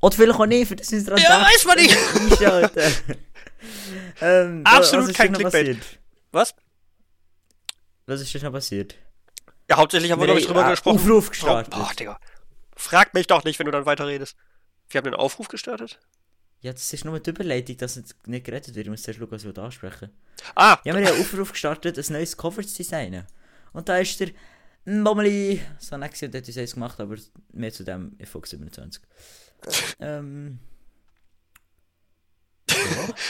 Oder vielleicht auch nicht, für das ist dran Ja, weiß man nicht. (laughs) Ähm, Absolut kein Clickbait. Was? Was ist denn noch passiert? Ja, hauptsächlich haben wir, glaube ich, drüber äh, gesprochen. Aufruf gestartet. Oh, Digga. Frag mich doch nicht, wenn du dann weiterredest. Wir haben einen Aufruf gestartet? Ja, das ist nur die Überleitung, dass es nicht gerettet wird. Ich muss zuerst wir da ansprechen. Ah, Ja, wir haben einen Aufruf gestartet, ein neues Cover zu designen. Und da ist der Bommeli, so gewesen und hat uns eins gemacht, aber mehr zu dem in Fox 27. ähm,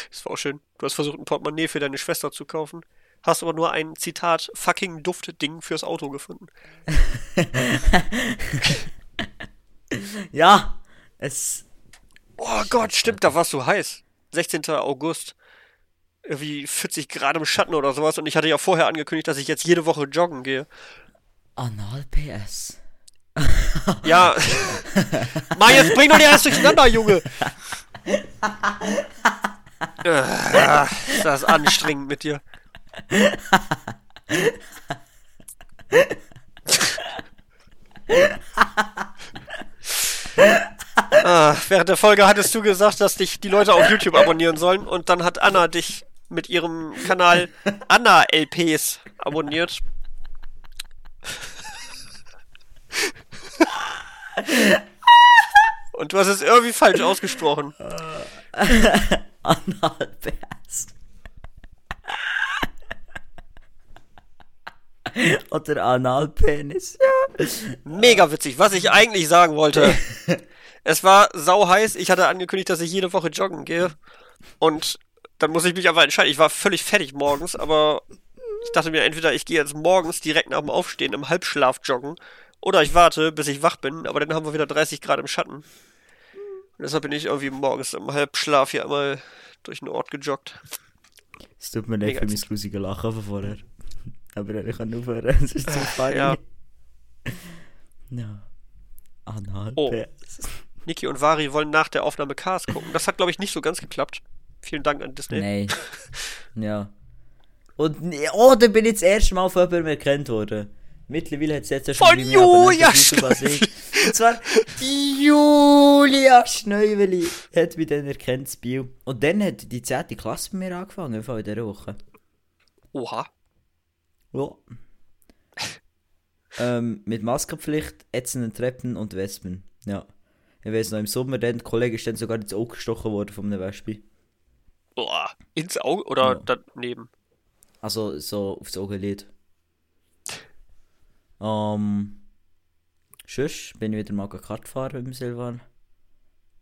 Das war auch schön. Du hast versucht, ein Portemonnaie für deine Schwester zu kaufen. Hast aber nur ein Zitat fucking Duftding fürs Auto gefunden. (laughs) Ja, es. Oh Gott, stimmt, da warst du heiß. 16. August. Irgendwie 40 Grad im Schatten oder sowas. Und ich hatte ja vorher angekündigt, dass ich jetzt jede Woche joggen gehe. Anal-PS. (laughs) Ja. Mann, jetzt bring doch nicht alles durcheinander, Junge. Äh, ist das anstrengend mit dir. Ah, während der Folge hattest du gesagt, dass dich die Leute auf YouTube abonnieren sollen und dann hat Anna dich mit ihrem Kanal Anna LPs abonniert. (laughs) Und du hast es irgendwie falsch ausgesprochen. (laughs) Anal-PS. (laughs) Oder Analpenis. Ja. Mega witzig. Was ich eigentlich sagen wollte. es war sau heiß. Ich hatte angekündigt, dass ich jede Woche joggen gehe. Und dann muss ich mich aber entscheiden. Ich war völlig fertig morgens, aber ich dachte mir entweder ich gehe jetzt morgens direkt nach dem Aufstehen im Halbschlaf joggen oder ich warte, bis ich wach bin, aber dann haben wir wieder 30 Grad im Schatten. Und deshalb bin ich irgendwie morgens im Halbschlaf hier einmal durch den Ort gejoggt. Es tut mir leid Mega für mein grusige Lachen vorher. Aber ich kann aufhören, es ist zu funny. Ja. ja. Anal-PS. Oh. Niki und Vari wollen nach der Aufnahme Cars gucken. Das hat, glaube ich, nicht so ganz geklappt. Vielen Dank an Disney. Nein. (laughs) ja. Und, oh, da bin ich das erste Mal von jemandem erkannt worden. Mittlerweile hat es jetzt ja schon Von Julia ich. Und zwar die Julia Schneuveli hat mich dann erkannt, das Bio. Und dann hat die 10. Klasse bei mir angefangen, in dieser Woche. Oha. Ja. (laughs) ähm, mit Maskenpflicht, ätzenden Treppen und Wespen. Ja. Ich weiß noch, im Sommer dann, der Kollege ist dann sogar ins Auge gestochen worden von einem Wespe. Boah. Ins Auge oder Ja. daneben? Also so aufs Augenlid. Ähm. Sonst bin ich wieder mal Kart fahren mit Silvan.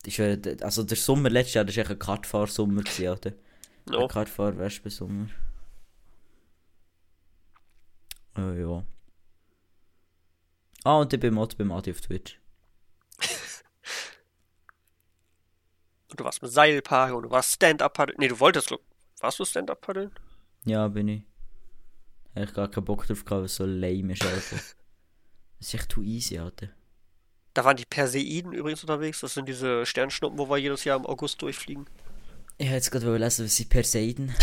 Ist, ja also der Sommer letztes Jahr, das war echt ein Kartfahrsommer, Alter. No. Ein Kartfahr-Wespen-Sommer. Äh, ja. Ah, und ich bin auch beim Adi auf Twitch. (laughs) Du warst mit Seilpark und du warst Stand-Up-Paddeln. Nee, du wolltest, warst du Stand-Up-Paddeln? Ja, bin ich. Hab ich gar keinen Bock drauf gehabt, weil es so lame ist, Alter. (laughs) Das ist echt too easy, Alter. Da waren die Perseiden übrigens unterwegs. Das sind diese Sternschnuppen, wo wir jedes Jahr im August durchfliegen. Ich hätte jetzt gerade lesen, was sie Perseiden. (laughs)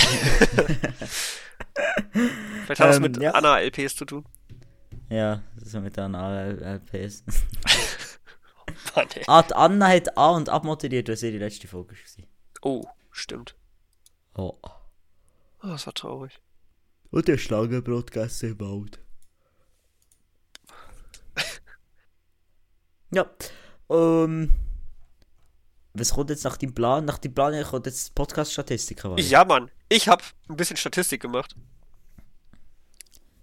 Vielleicht hat das Ähm, mit ja. Anna-LPs zu tun. Ja, so mit den LPS. (laughs) Mann, ey. ah, Anna hat an- und abmoderiert, was ihre letzte Folge war. Oh, stimmt. Oh. Oh, das war traurig. Und der Schlangenbrot gegessen im Wald. (laughs) ja. Ähm. Was kommt jetzt nach dem Plan? Nach dem Plan kommt jetzt Podcast-Statistiken. weiter. Ja, Mann. Ich habe ein bisschen Statistik gemacht.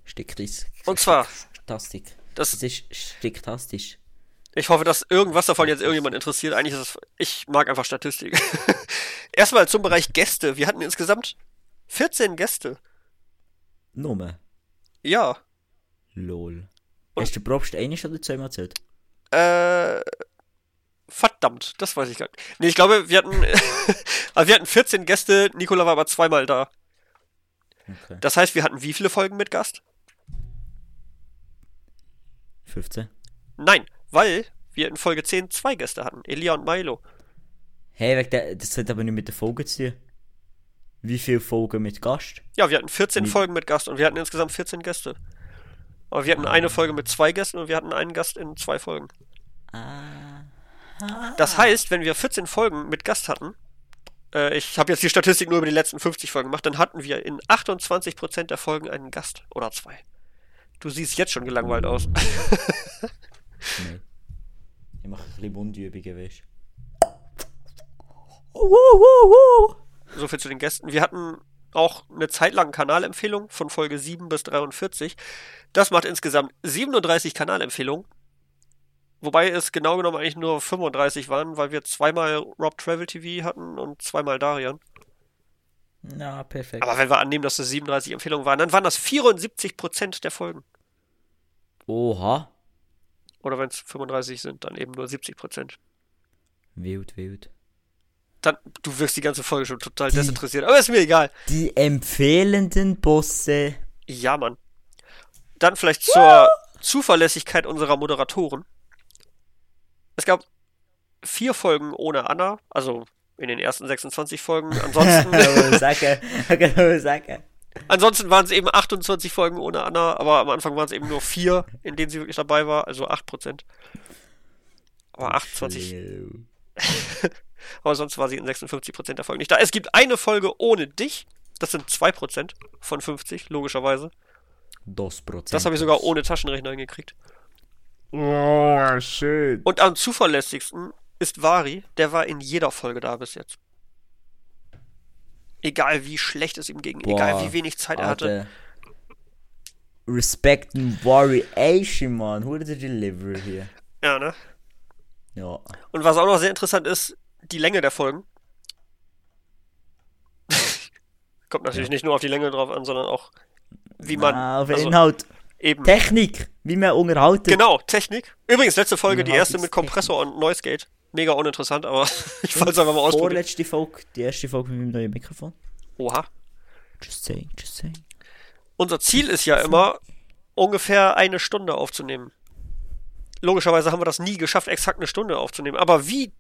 Sticktis. Und zwar, Stastik. das, Das ist sticktastisch. ich hoffe, dass irgendwas davon jetzt irgendjemand interessiert. Eigentlich ist es, ich mag einfach Statistik. (laughs) Erstmal zum Bereich Gäste. Wir hatten insgesamt 14 Gäste. Nummer. Ja. Lol. Und- Hast du Probst einiges oder zweimal erzählt? Äh, verdammt, das weiß ich gar nicht. Nee, ich glaube, wir hatten, (laughs) also wir hatten 14 Gäste, Nikola war aber zweimal da. Okay. Das heißt, wir hatten wie viele Folgen mit Gast? 15. Nein, weil wir in Folge 10 zwei Gäste hatten, Elia und Milo. Hey, das hat aber nicht mit der Folge zu tun. Wie viele Folgen mit Gast? Ja, wir hatten 14 Wie- Folgen mit Gast und wir hatten insgesamt 14 Gäste. Aber wir hatten eine Folge mit zwei Gästen und wir hatten einen Gast in zwei Folgen. Ah. Das heißt, wenn wir 14 Folgen mit Gast hatten, äh, ich habe jetzt die Statistik nur über die letzten 50 Folgen gemacht, dann hatten wir in 28% der Folgen einen Gast oder zwei. Du siehst jetzt schon gelangweilt aus. (laughs) Nein. Ich mache ein bisschen Mundübungen, weißt So viel zu den Gästen. Wir hatten auch eine Zeit lang Kanalempfehlung von Folge 7 bis 43. Das macht insgesamt 37 Kanalempfehlungen. Wobei es genau genommen eigentlich nur 35 waren, weil wir zweimal Rob Travel TV hatten und zweimal Darian. Na, perfekt. Aber wenn wir annehmen, dass es 37 Empfehlungen waren, dann waren das 74% der Folgen. Oha. Oder wenn es 35 sind, dann eben nur 70%. Wild, wild. Dann, du wirkst die ganze Folge schon total Die- desinteressiert. Aber ist mir egal. Die empfehlenden Bosse. Ja, Mann. Dann vielleicht zur Zuverlässigkeit unserer Moderatoren. Es gab vier Folgen ohne Anna, also in den ersten 26 Folgen. Ansonsten, (laughs) ansonsten waren es eben 28 Folgen ohne Anna, aber am Anfang waren es eben nur vier, in denen sie wirklich dabei war, also 8%. Aber 28, Schlimm. (laughs) aber sonst war sie in 56% der Folgen nicht da. Es gibt eine Folge ohne dich, das sind 2% von 50, logischerweise. Dos Prozent. Das habe ich sogar ohne Taschenrechner hingekriegt. Oh, shit. Und am zuverlässigsten ist Vari, der war in jeder Folge da bis jetzt. Egal wie schlecht es ihm ging, Boah, egal wie wenig Zeit er hatte. Alter. Respect and Variation, man. Who the deliver hier? Ja, ne? Ja. Und was auch noch sehr interessant ist, die Länge der Folgen. (laughs) Kommt natürlich nicht nur auf die Länge drauf an, sondern auch, wie man Ah, auf den also Inhalt. eben Technik. Wie man unterhalten. genau Technik. Übrigens letzte Folge, die erste mit. Kompressor und Noise Gate. Mega uninteressant, aber (laughs) ich wollte es einfach mal ausprobieren. Vorletzte Folge. Die erste Folge mit meinem neuen Mikrofon. Oha. Just saying, just saying. Unser Ziel ist ja immer, ungefähr eine Stunde aufzunehmen. Logischerweise haben wir das nie geschafft, exakt eine Stunde aufzunehmen. Aber wie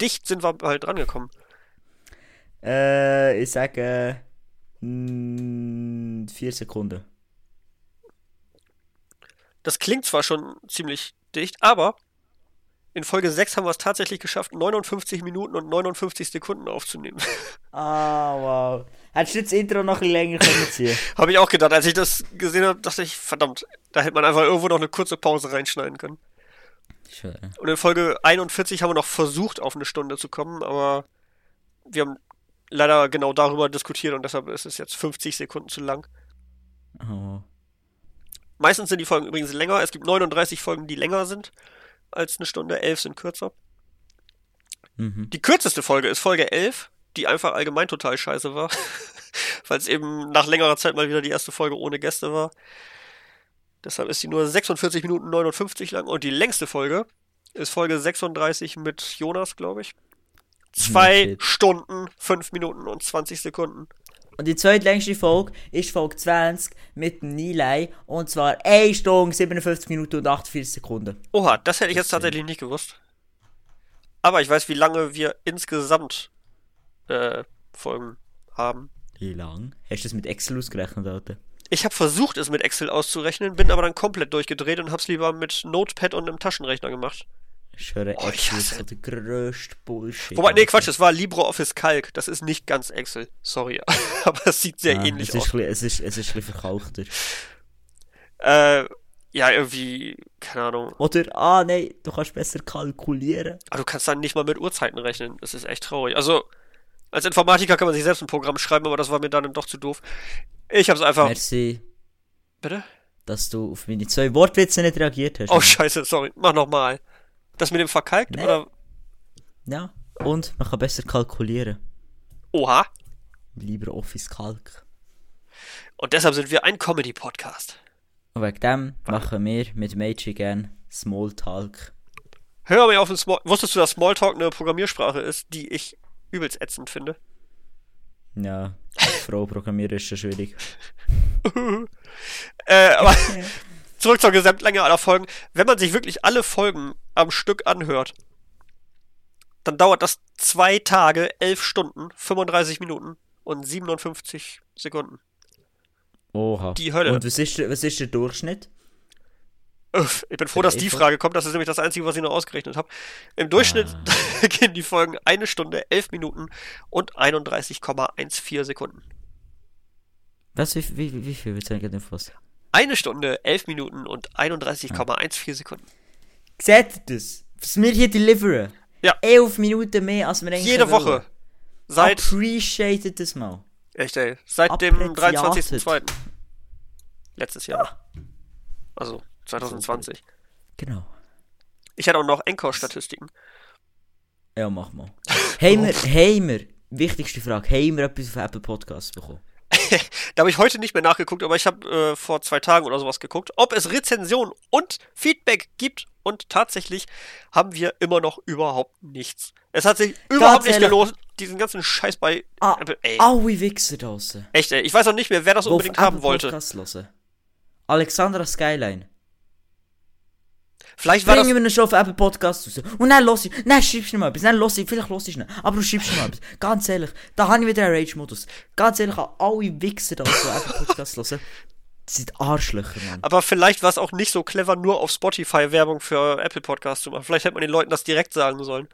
dicht sind wir halt drangekommen? Äh, ich sage. Mh, vier Sekunden. Das klingt zwar schon ziemlich dicht, aber in Folge 6 haben wir es tatsächlich geschafft, 59 Minuten und 59 Sekunden aufzunehmen. (laughs) Ah, wow. Hättest du das Intro noch ein länger können ziehen habe ich auch gedacht. Als ich das gesehen habe, dachte ich, verdammt, da hätte man einfach irgendwo noch eine kurze Pause reinschneiden können. Schön. Und in Folge 41 haben wir noch versucht, auf eine Stunde zu kommen, aber wir haben leider genau darüber diskutiert und deshalb ist es jetzt 50 Sekunden zu lang. Oh. Meistens sind die Folgen übrigens länger. Es gibt 39 Folgen, die länger sind als eine Stunde. 11 sind kürzer. Mhm. Die kürzeste Folge ist Folge 11, die einfach allgemein total scheiße war. (laughs) Weil es eben nach längerer Zeit mal wieder die erste Folge ohne Gäste war. Deshalb ist sie nur 46 Minuten 59 lang. Und die längste Folge ist Folge 36 mit Jonas, glaube ich. Zwei shit. Stunden, 5 Minuten und 20 Sekunden. Und die zweitlängste Folge ist Folge 20 mit dem Nilay. Und zwar 1 Stunde, 57 Minuten und 48 Sekunden. Oha, das hätte ich jetzt tatsächlich nicht gewusst. Aber ich weiß, wie lange wir insgesamt äh, Folgen haben. Wie lang? Hast du das mit Excel ausgerechnet, Alter? Ich habe versucht, es mit Excel auszurechnen, bin aber dann komplett durchgedreht und hab's lieber mit Notepad und einem Taschenrechner gemacht. Ich höre, Oh, Excel ist der grösste Bullshit. Wobei, nee. Quatsch, es war LibreOffice Calc. Das ist nicht ganz Excel. Sorry. (laughs) aber es sieht sehr Ah, ähnlich es aus. bisschen- Es ist, es ist ein bisschen verkauchter. Äh, ja, irgendwie, keine Ahnung. Oder, ah, nein, du kannst besser kalkulieren. Aber du kannst dann nicht mal mit Uhrzeiten rechnen. Das ist echt traurig. Also, als Informatiker kann man sich selbst ein Programm schreiben, aber das war mir dann doch zu doof. Ich hab's einfach. Merci, Bitte? dass du auf meine zwei Wortwitze nicht reagiert hast. Oh, scheiße, sorry. Mach nochmal. Das mit dem verkalkt, Nee. oder? Ja, und man kann besser kalkulieren. Oha. Lieber Office Kalk. Und deshalb sind wir ein Comedy-Podcast. Und wegen dem machen wir mit Meiji gern Smalltalk. Hör mir auf den Small. Wusstest du, dass Smalltalk eine Programmiersprache ist, die ich übelst ätzend finde? Ja, Frau programmieren ist schon schwierig. (laughs) Äh, aber zurück zur Gesamtlänge aller Folgen. Wenn man sich wirklich alle Folgen am Stück anhört, dann dauert das zwei Tage, elf Stunden, 35 Minuten und 57 Sekunden. Oha. Die Hölle. Und was ist, was ist der Durchschnitt? Uff, ich bin froh, dass die? Frage kommt. Das ist nämlich das Einzige, was ich noch ausgerechnet habe. Im Durchschnitt Ah. (laughs) gehen die Folgen eine Stunde, elf Minuten und 31,14 Sekunden. Was, wie, wie, wie, viel willst du eigentlich was? Eine Stunde, elf Minuten und 31,14 Sekunden. Seht das? Was wir hier deliveren? Ja. Elf Minuten mehr, als wir eigentlich Jede wollen. Woche. Seit, Appreciate das mal. echt ey, seit dem Appreciated. 23.02. Letztes Jahr. Also 2020. Genau. Ich hatte auch noch Encore-Statistiken. Ja, mach mal. Haben wir, haben (laughs) wir wichtigste Frage, haben wir etwas auf Apple Podcasts bekommen? (laughs) Da habe ich heute nicht mehr nachgeguckt, aber ich habe äh, vor zwei Tagen oder sowas geguckt, ob es Rezensionen und Feedback gibt. Und tatsächlich haben wir immer noch überhaupt nichts. Es hat sich überhaupt nicht gelohnt, diesen ganzen Scheiß bei Ah, Apple. Ey, alle Wichser draussen. echt, ey. Ich weiß auch nicht mehr, wer das auf unbedingt Apple haben wollte. Podcasts hören. Alexandra Skyline. Vielleicht war das. Bringen wir auf Apple Podcasts raus. Und dann los ich, dann schreibst du noch mal etwas, dann los ich, vielleicht los ich nicht, aber du schreibst noch mal etwas. Ganz ehrlich, da habe ich wieder einen Rage-Modus. Ganz ehrlich, an alle Wichser da, die Apple Podcasts hören, das sind Arschlöcher, Mann. Aber vielleicht war es auch nicht so clever, nur auf Spotify Werbung für Apple Podcasts zu machen. Vielleicht hätte man den Leuten das direkt sagen sollen.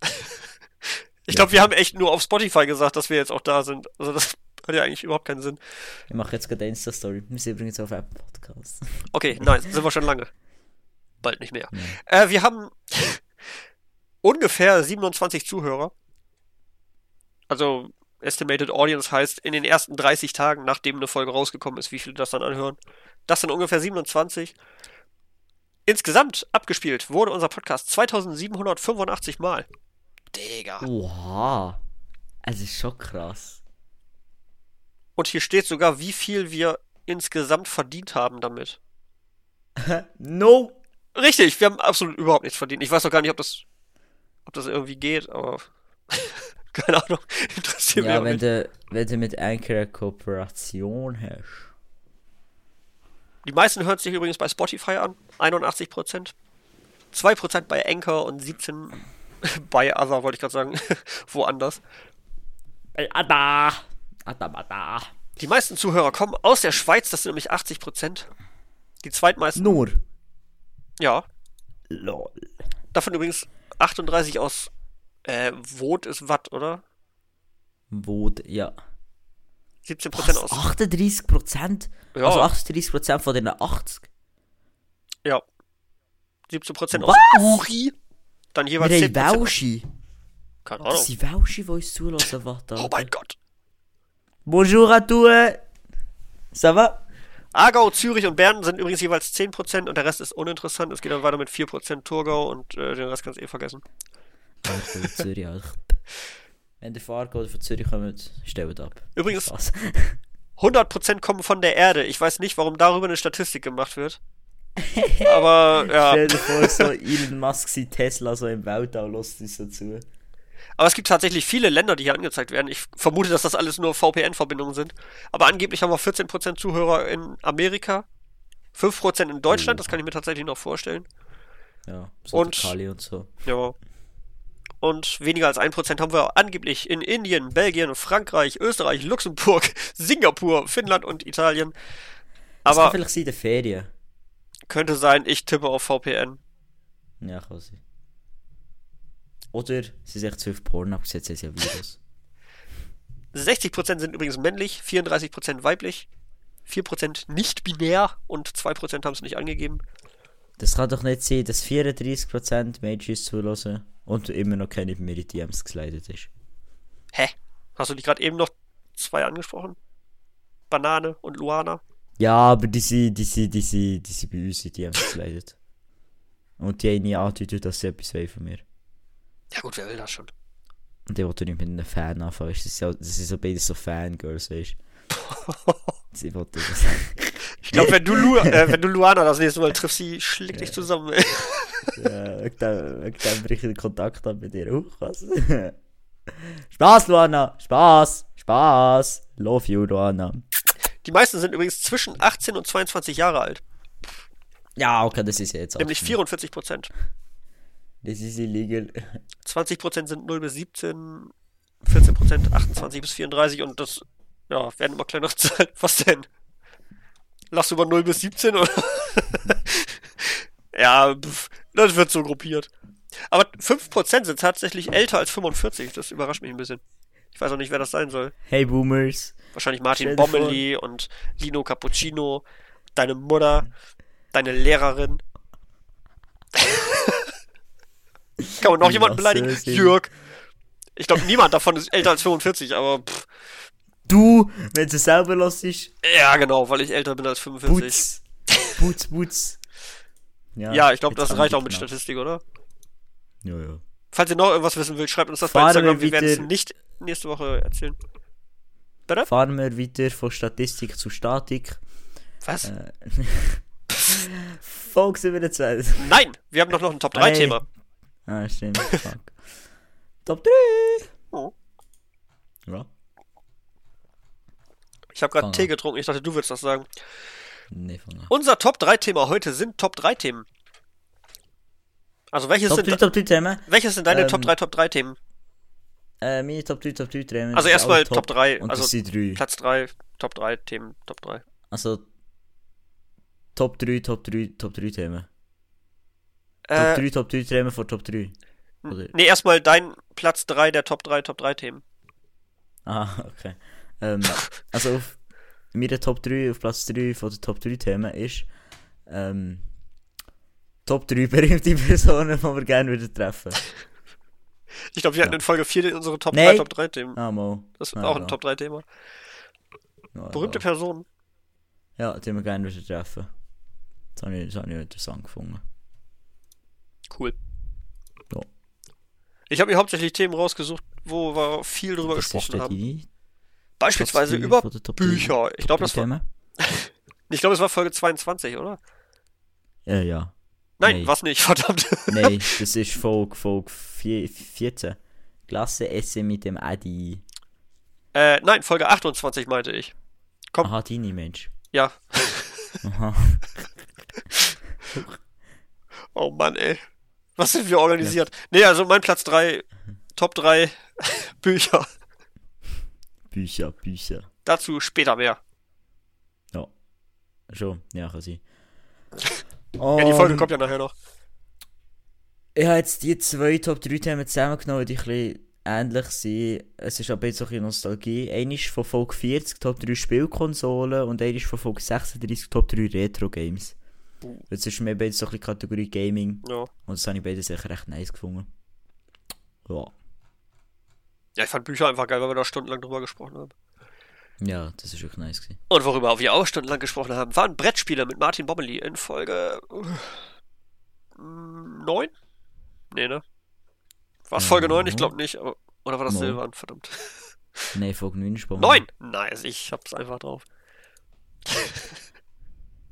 (laughs) ich glaube, wir haben echt nur auf Spotify gesagt, dass wir jetzt auch da sind. Also das hat ja eigentlich überhaupt keinen Sinn. Ich mache jetzt gerade eine Insta-Story. Wir sind übrigens auf Apple Podcasts. Okay, nice, sind wir schon lange. Bald nicht mehr. Äh, wir haben (laughs) ungefähr 27 Zuhörer. Also, Estimated Audience heißt, in den ersten 30 Tagen, nachdem eine Folge rausgekommen ist, wie viele das dann anhören. Das sind ungefähr 27. Insgesamt abgespielt wurde unser Podcast 2785 Mal. Digga. Oha. Es ist schon krass. Und hier steht sogar, wie viel wir insgesamt verdient haben damit. (laughs) No! Richtig, wir haben absolut überhaupt nichts verdient. Ich weiß auch gar nicht, ob das, ob das irgendwie geht, aber (laughs) keine Ahnung. Interessiert mich Ja, auch wenn nicht. du, wenn du mit Anchor Kooperation hast. Die meisten hören sich übrigens bei Spotify an, 81%. 2% bei Anchor und 17% (laughs) bei Other, wollte ich gerade sagen, woanders. Bei Ada! Ada. Die meisten Zuhörer kommen aus der Schweiz, das sind nämlich 80%. Die zweitmeisten, Nur. ja. Lol. Davon übrigens 38 aus, äh, Wot ist Watt, oder? Wo, d- ja. 17% Was, aus, 38 Prozent? Ja. Also 38 Prozent von den 80. ja. 17% aus Was? Uri. Dann jeweils Wir haben 10%. aus- Welsche. Keine Das Ahnung. sind Welsche, die uns zulassen, warte. Oh mein Gott. Bonjour à tous! Ça va? Aargau, Zürich und Bern sind übrigens jeweils 10% und der Rest ist uninteressant. Es geht dann weiter mit 4% Thurgau und äh, den Rest kannst du eh vergessen. Aargau, Zürich. (laughs) Wenn der von Aargau oder von Zürich kommt, stellt ab. Übrigens, Spaß. (laughs) 100% kommen von der Erde. Ich weiß nicht, warum darüber eine Statistik gemacht wird. (laughs) Aber ja, Stell dir vor, so Elon Musk sein Tesla so im Weltall lässt uns so zu. Aber es gibt tatsächlich viele Länder, die hier angezeigt werden. Ich vermute, dass das alles nur VPN-Verbindungen sind. Aber angeblich haben wir 14% Zuhörer in Amerika, 5% in Deutschland, das kann ich mir tatsächlich noch vorstellen. Ja, so Und- Kali und so. Ja. Und weniger als 1% haben wir angeblich in Indien, Belgien, Frankreich, Österreich, Luxemburg, (laughs) Singapur, Finnland und Italien. Das kann Aber vielleicht sein in den Ferien. könnte sein, ich tippe auf VPN. Ja, kann sein. Oder sie sind echt viel Porn abgesetzt, ist ja Virus. 60% sind übrigens männlich, 34% weiblich, 4% nicht binär und 2% haben es nicht angegeben. Das kann doch nicht sein, dass 34% Mädchen zulassen und immer noch keine mir in die DMs geslidet ist. Hä? Hast du nicht gerade eben noch zwei angesprochen? Banane und Luana? Ja, aber die sind, die sind, die sind, die sind bei uns in die DMs geslidet. Und die haben nie angedeutet, dass sie etwas wollen von mir. Ja gut, wer will das schon? Und ich wollte nicht mit einem Fan anfangen, das sind ja- das sind so beide so Fangirls, weißt du. (laughs) Sie wollten das. Ich glaube, wenn, du Lu (laughs) äh, wenn du Luana das nächste Mal triffst, sie schlägt dich zusammen. ey. Ja, wegen dem, wegen dem bricht ich den Kontakt ab mit dir. Uh, was? (laughs) Spaß, Luana! Spaß! Spaß! Love you, Luana. Die meisten sind übrigens zwischen 18 und 22 Jahre alt. Ja, okay, das ist ja jetzt Nämlich auch- 44 Prozent. Das ist illegal. 20 Prozent sind 0 bis 17, 14 Prozent 28 bis 34 und das, ja, werden immer kleinere Zahlen. (laughs) Was denn? Lachst du über 0 bis 17 oder? (laughs) ja, pf, das wird so gruppiert. Aber 5 Prozent sind tatsächlich älter als 45. Das überrascht mich ein bisschen. Ich weiß auch nicht, wer das sein soll. Hey, Boomers. Wahrscheinlich Martin vor- Bommeli und Lino Cappuccino, deine Mutter, deine Lehrerin. (laughs) Kann man noch jemanden beleidigen? Es. Jörg. Ich glaube, niemand davon ist älter als 45, aber pff, Du, wenn du selber los ist, ja, genau, weil ich älter bin als 45. putz. Putz, putz. Ja, ich glaube, das reicht auch mit knapp. Statistik, oder? Ja, ja. Falls ihr noch irgendwas wissen wollt, schreibt uns das bei Fahren Instagram. wir Wir werden es nicht nächste Woche erzählen. Fahren wir weiter von Statistik zu Statik. Was? Äh, (laughs) Folge 27. Nein, wir haben doch noch ein Top 3 Thema. Ah, stimmt. Fuck. Top 3! Oh. Ja. Ich habe gerade Tee getrunken. Ich dachte, du würdest das sagen. Nee, fang an. Unser Top 3 Thema heute sind Top 3 Themen. Also welches Top sind 3, Top 3 Themen. welches sind deine Ähm, Top 3 Top 3 Themen? Äh, meine Top 3, Top 3 Themen. Also erstmal alle Top 3, Und also das sind 3. Platz 3, Top 3 Themen, Top 3. Also Top 3, Top 3, Top 3 Themen. Top Äh, 3, Top 3 Themen von Top 3. Oder? nee, erstmal dein Platz 3 der Top 3 Top 3 Themen. Ah, okay. Ähm, also auf meine Top 3, auf Platz 3 von den Top 3 Themen ist ähm, Top 3 (laughs) berühmte Personen, die wir gerne würden treffen. Ich glaube, wir hatten Ja. in Folge 4 unsere Top Nee. 3 Top 3 Themen. Ah, mal. Das ist Ah, auch ein ja. Top 3 Thema. Ja, Berühmte. Personen. Ja, die wir gerne würden treffen. Das habe ich, das habe ich interessant gefunden. Cool. Ja. Ich habe mir hauptsächlich Themen rausgesucht, wo wir viel drüber gesprochen haben. Beispielsweise Top 3 über von den Top 3 Bücher. Ich glaube, das war, 3 Themen? (laughs) ich glaube, es war Folge 22, oder? Ja, ja. Nein, Nee. was nicht, (laughs) verdammt. Nein, das ist Folge, Folge 4, 14. Klasse Essen mit dem Adi. äh, nein, Folge 28 meinte ich. Komm. Aha, deine Mensch. Ja. Aha. (laughs) Oh Mann, ey. Was sind wir organisiert? Nee, also mein Platz 3, Top 3 (laughs) Bücher. Bücher, Bücher. Dazu später mehr. Ja. Schon, ja, kann sein. (laughs) Ja, die Folge Ähm, kommt ja nachher noch. Ich habe jetzt die zwei Top 3 Themen zusammengenommen, die ein bisschen ähnlich sind. Es ist aber jetzt auch ein bisschen Nostalgie. Eine ist von Folge 40 Top 3 Spielkonsolen und eine ist von Folge 36 Top 3 Retro Games. Jetzt ist mir beides so ein bisschen Kategorie Gaming Ja. und das habe ich beides echt recht nice gefunden. Ja. ja, ich fand Bücher einfach geil, weil wir da stundenlang drüber gesprochen haben. Ja, das ist wirklich nice gewesen. Und worüber wir auch stundenlang gesprochen haben, waren Brettspiele mit Martin Bommeli in Folge äh, 9? Nee, ne? War es Folge 9? Ich glaube nicht. Aber, oder war das. Silvan? Verdammt. (laughs) Nein, Folge 9 ist bei mir. 9! Nice, ich hab's einfach drauf. (laughs)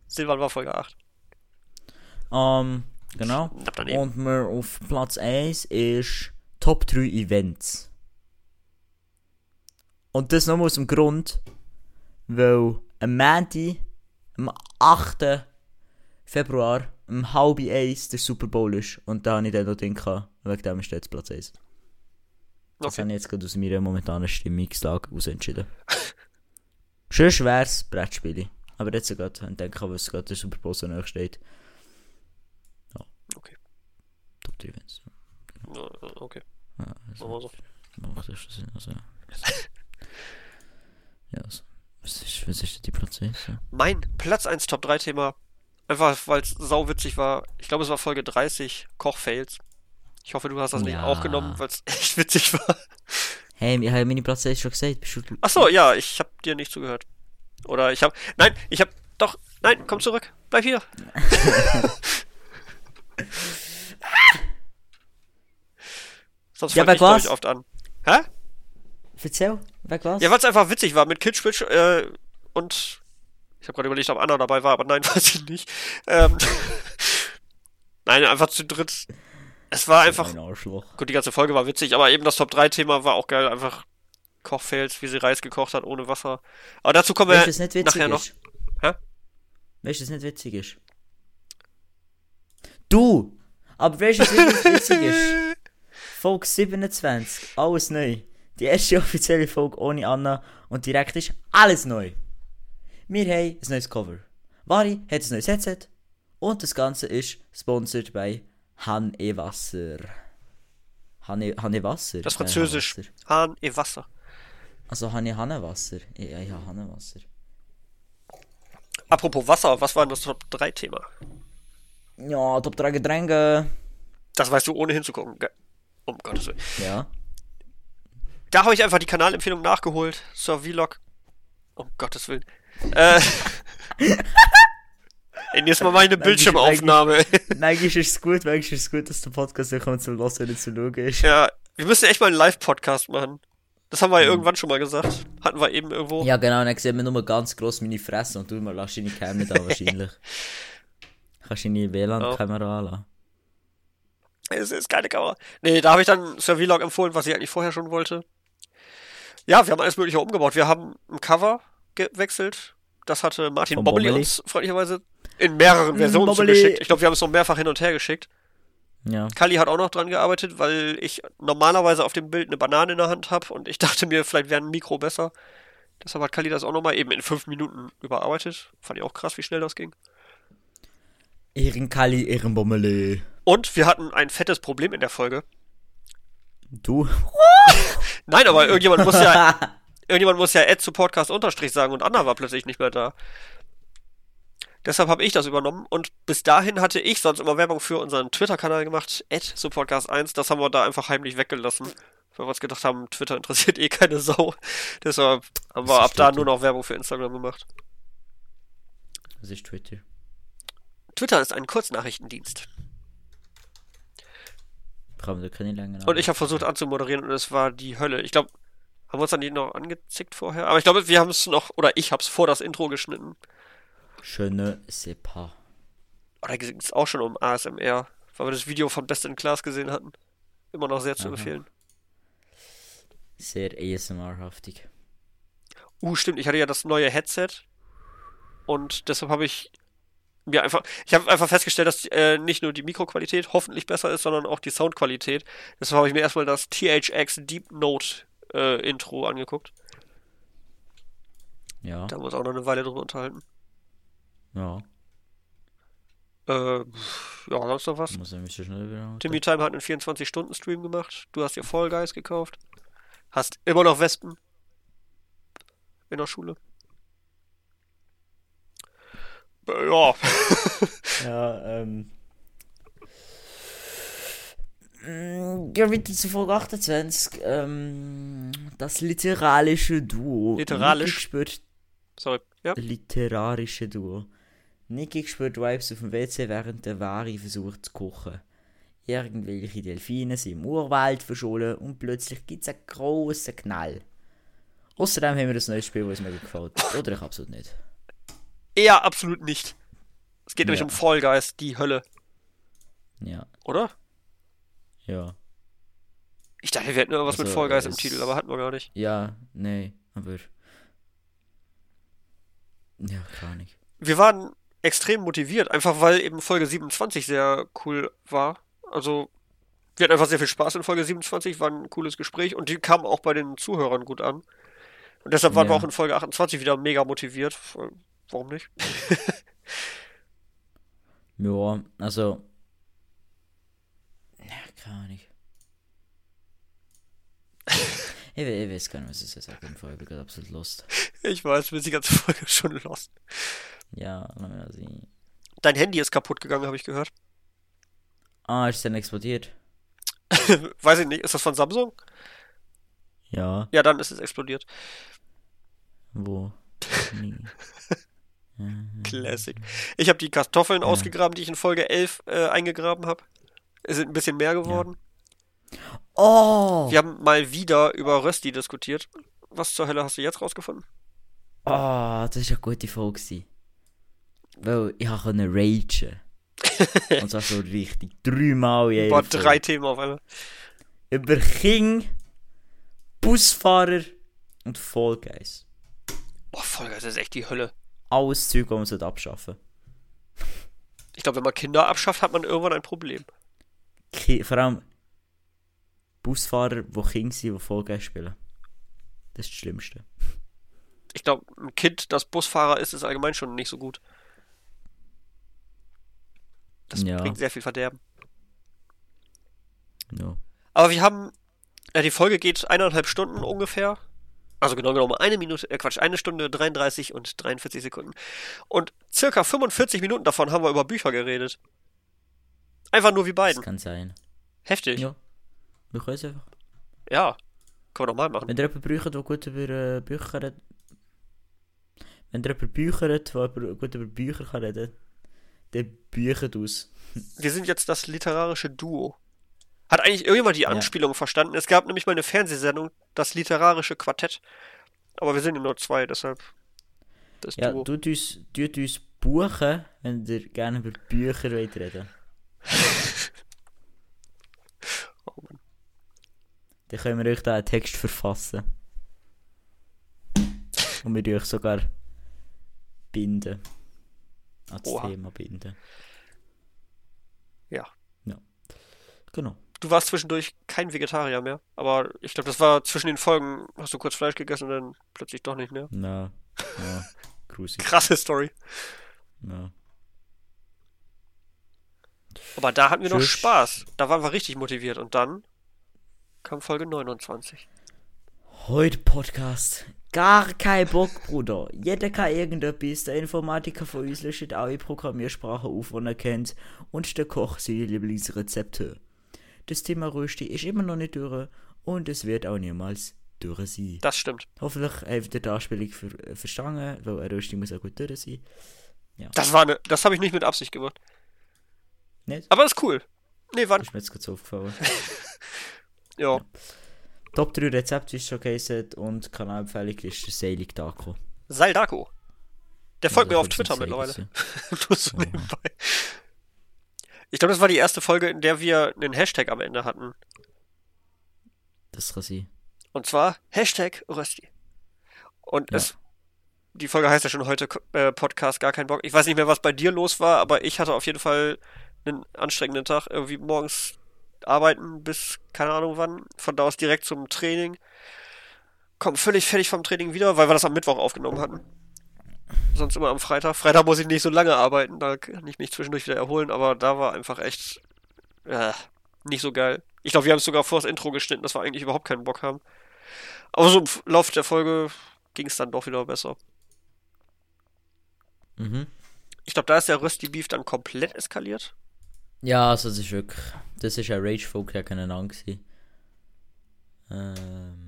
Silvan war Folge 8. Ähm, genau. Und wir auf Platz 1 ist Top 3 Events. Und das nur aus dem Grund, weil am Montag, am 8. Februar, um halb eins der Super Bowl ist. Und da habe ich dann noch gehabt, wegen dem ist jetzt Platz 1. Das Okay. habe ich jetzt gerade aus meiner momentanen Stimmungslage aus entschieden. (laughs) Schön schweres Brettspiel. Aber jetzt gerade, ich denke, was gerade der Super Bowl so nahe steht. Ja. Okay. Top 3 Events. Ja, Okay, Ja, machen also, wir so. macht das schon Sinn. Also. ja, also. Was ist, was ist die Platz 1? Ja. Mein Platz 1 Top 3 Thema, einfach weil es sauwitzig war. Ich glaube, es war Folge 30, Kochfails. Ich hoffe, du hast das nicht Ja. auch genommen, weil es (laughs) echt witzig war. Hey, ich habe meine Platz 1 schon gesagt. Bist du. Ach so, ja, ich habe dir nicht zugehört. Oder ich habe, nein, ich habe, doch, nein, komm zurück, bleib hier. (laughs) (laughs) Sonst Ja, fang ich, aber glaub was? ich oft an. Hä? Erzähl, weg was? Ja, weil es einfach witzig war mit Kitschwitch äh, und ich habe gerade überlegt, ob Anna dabei war, aber nein, (laughs) weiß ich nicht. Ähm, (laughs) nein, einfach zu dritt. Es war einfach, Ein gut, die ganze Folge war witzig, aber eben das Top 3 Thema war auch geil, einfach Kochfails, wie sie Reis gekocht hat ohne Wasser. Aber dazu kommen du, wir nicht nachher noch. ist? Hä? Weißt du, was nicht witzig ist? Du! Aber was wirklich (laughs) witzig ist? Folge 27, alles neu. Die erste offizielle Folge ohne Anna und direkt ist alles neu. Wir haben ein neues Cover. Vari hat ein neues Headset und das Ganze ist sponsored bei Han E Wasser. Han E, Han e Wasser? Das Äh, Französisch. Wasser. Hahn e Wasser. Also Han E Hanne Wasser. Ja, habe Hanne Wasser. Apropos Wasser, was war denn das Top 3 Thema? Ja, Top 3 Getränke. Das weißt du ohne hinzugucken. Ge- Um Gottes Willen. Ja. Da habe ich einfach die Kanalempfehlung nachgeholt. Zur Vlog. Um Gottes Willen. Äh, (laughs) Ey, nächstes Mal mache ich eine Nein, Bildschirmaufnahme. Manchmal ist es gut, manchmal ist es gut, dass der Podcast nicht kommt zum Hören, wenn er zu schauen ist. ja, wir müssen echt mal einen Live-Podcast machen. Das haben wir ja irgendwann schon mal gesagt. Hatten wir eben irgendwo. Mhm. Ja, genau, und dann sieht man nur ganz gross meine Fresse und du mal lass deine Cam nicht an, wahrscheinlich. Kannst du deine WLAN-Kamera anlassen. Es ist keine Kamera. Nee, da habe ich dann Sir Vlog empfohlen, was ich eigentlich vorher schon wollte. Ja, wir haben alles mögliche umgebaut. Wir haben ein Cover gewechselt. Das hatte Martin Von uns freundlicherweise in mehreren Mm, Versionen Bobbeli. zugeschickt. Ich glaube, wir haben es noch mehrfach hin und her geschickt. Ja. Kali hat auch noch dran gearbeitet, weil ich normalerweise auf dem Bild eine Banane in der Hand habe und ich (laughs) dachte mir, vielleicht wäre ein Mikro besser. Deshalb hat Kali das auch nochmal eben in fünf Minuten überarbeitet. Fand ich auch krass, wie schnell das ging. Ehrenkali, Ehrenbommeli. Und wir hatten ein fettes Problem in der Folge. Du? (laughs) Nein, aber irgendjemand muss ja, (laughs) irgendjemand muss ja Add zu Podcast Unterstrich sagen und Anna war plötzlich nicht mehr da. Deshalb habe ich das übernommen und bis dahin hatte ich sonst immer Werbung für unseren Twitter-Kanal gemacht, Podcast 1. Das haben wir da einfach heimlich weggelassen, weil wir uns gedacht haben, Twitter interessiert (laughs) eh keine Sau. Deshalb haben wir ab da nur noch Werbung für Instagram gemacht. Was ist Twitter? Twitter ist ein Kurznachrichtendienst. Kann man da keine länger Und ich habe versucht anzumoderieren und es war die Hölle. Ich glaube, haben wir uns dann die noch angezickt vorher? Aber ich glaube, wir haben es noch, oder ich habe es vor das Intro geschnitten. Schöne Sepa. Oder ging es auch schon um ASMR, weil wir das Video von Best in Class gesehen hatten. Immer noch sehr zu Aha. empfehlen. Sehr ASMR-haftig. Uh, stimmt, ich hatte ja das neue Headset und deshalb habe ich mir einfach, ich habe einfach festgestellt, dass äh, nicht nur die Mikroqualität hoffentlich besser ist, sondern auch die Soundqualität. Deshalb habe ich mir erstmal das THX Deep Note äh, Intro angeguckt. Ja. Da haben wir uns auch noch eine Weile drüber unterhalten. Ja. Äh, ja, sonst noch was? Muss so schnell wieder. Timmy Time hat einen 24-Stunden-Stream gemacht. Du hast dir Fall Guys gekauft. Hast immer noch Wespen. In der Schule. Ja. Ja, (laughs) ähm. Mm, Ja, wieder zu Folge 28. Ähm, das literarische Duo. Literarisch? Spürt Sorry. Ja. literarische Duo. Niki spürt Vibes auf dem WC, während der Vari versucht zu kochen. Irgendwelche Delfine sind im Urwald verschollen und plötzlich gibt es einen grossen Knall. Außerdem haben wir ein neues Spiel, das mega gefällt. Oder ich absolut nicht. Eher absolut nicht. Es geht nämlich Ja. um Fall Guys, die Hölle. Ja, Oder? ja. Ich dachte, wir hätten irgendwas mit Also, Fall Guys im Titel, aber hatten wir gar nicht. Ja, nee, aber. Ja, gar nicht. Wir waren extrem motiviert, einfach weil eben Folge 27 sehr cool war. Also, wir hatten einfach sehr viel Spaß in Folge 27, war ein cooles Gespräch und die kam auch bei den Zuhörern gut an. Und deshalb waren wir Ja. auch in Folge 28 wieder mega motiviert. Warum nicht? (laughs) Ja, also. Ja, keine Ahnung. (laughs) ich, ich weiß gar nicht, was so sagen im Fall. Ich bin gerade absolut lost. Ich weiß, wir sind die ganze Folge schon lost. Ja, sehen. Dein Handy ist kaputt gegangen, habe ich gehört. Ah, ist dann explodiert? (laughs) Weiß ich nicht, ist das von Samsung? Ja, Ja, dann ist es explodiert. wo? Nie. Classic. Ich habe die Kartoffeln ausgegraben, die ich in Folge 11 äh, eingegraben habe. Es sind ein bisschen mehr geworden. Oh! Wir haben mal wieder über Rösti diskutiert. Was zur Hölle hast du jetzt rausgefunden? Oh, das war eine gute Folge. gewesen. Weil ich konnte ragen. (laughs) Und zwar so richtig. Dreimal in Boah, drei Themen auf einmal. über King, Busfahrer und Guys. Boah, Vollgas ist echt die Hölle. Alles Zeug, das man abschaffen Ich glaube, wenn man Kinder abschafft, hat man irgendwann ein Problem. Ki Vor allem Busfahrer, die Kinder sind, die Fall Guys spielen. Das ist das Schlimmste. Ich glaube, ein Kind, das Busfahrer ist, ist allgemein schon nicht so gut. Das Ja. bringt sehr viel Verderben. Ja. Aber wir haben, ja, die Folge geht eineinhalb Stunden ungefähr. Also genau genommen eine Minute, äh Quatsch, eine Stunde 33 und 43 Sekunden. Und circa 45 Minuten davon haben wir über Bücher geredet. Einfach nur wie Das beiden. kann sein. Heftig. Ja. Ja. Wir können es einfach. Können wir nochmal machen. Wenn ihr jemanden braucht, der gut über äh, Bücher redet. Wenn ihr jemanden Bücher hat, der gut über Bücher kann reden den Büchern aus. Wir sind jetzt das literarische Duo. Hat eigentlich irgendjemand die Ja. Anspielung verstanden? Es gab nämlich mal eine Fernsehsendung, das literarische Quartett. Aber wir sind ja nur zwei, deshalb das Ja, Duo. tut uns, tut uns buchen, wenn ihr gerne über Bücher wollt reden (laughs) Oh Mann. Dann können wir euch da einen Text verfassen. Und wir euch sogar binden. Oha. Thema binden. Ja. Ja. Genau. Du warst zwischendurch kein Vegetarier mehr, aber ich glaube, das war zwischen den Folgen, hast du kurz Fleisch gegessen und dann plötzlich doch nicht mehr. Na, ja, (laughs) grusig. Krasse Story. Ja. Aber da hatten wir noch Tschüss. Spaß. Da waren wir richtig motiviert und dann kam Folge 29. Heute Podcast. Gar kein Bock, Bruder. Jeder kann irgendetwas. Der Informatiker von uns listet alle Programmiersprachen auf, die er kennt. Und der Koch seine Lieblingsrezepte. Das Thema Rösti ist immer noch nicht durch und es wird auch niemals durch sein. Das stimmt. Hoffentlich habt ihr die Anspielung ver äh, verstanden, weil eine Rösti muss auch gut durch sein. Das war eine, das habe ich nicht mit Absicht gemacht. Nicht? Aber ist cool. Nee, Das ist mir jetzt so aufgefallen. (laughs) ja. Top 3 Rezepte ist schon geheißen und Kanalempfehlung ist der Seilig Taco. Saldako. Der folgt mir Also auf Twitter mittlerweile. ja. (laughs) Nur so Oh. nebenbei. Ich glaube, das war die erste Folge, in der wir einen Hashtag am Ende hatten. Das kann sein. Und zwar Hashtag Rösti. Und Ja. es, die Folge heißt ja schon heute äh, Podcast, gar kein Bock. Ich weiß nicht mehr, was bei dir los war, aber ich hatte auf jeden Fall einen anstrengenden Tag. Irgendwie morgens arbeiten bis keine Ahnung wann. Von da aus direkt zum Training. Komm völlig fertig vom Training wieder, weil wir das am Mittwoch aufgenommen hatten. Sonst immer am Freitag. Freitag muss ich nicht so lange arbeiten, da kann ich mich zwischendurch wieder erholen, aber da war einfach echt äh, nicht so geil. Ich glaube, wir haben es sogar vor das Intro geschnitten, dass wir eigentlich überhaupt keinen Bock haben. Aber so im Lauf der Folge ging es dann doch wieder besser. Mhm. Ich glaube, da ist der Rösti Beef dann komplett eskaliert. Ja, also das ist wirklich. Das ist ein Rage-Folk gegeneinander gewesen. Ähm.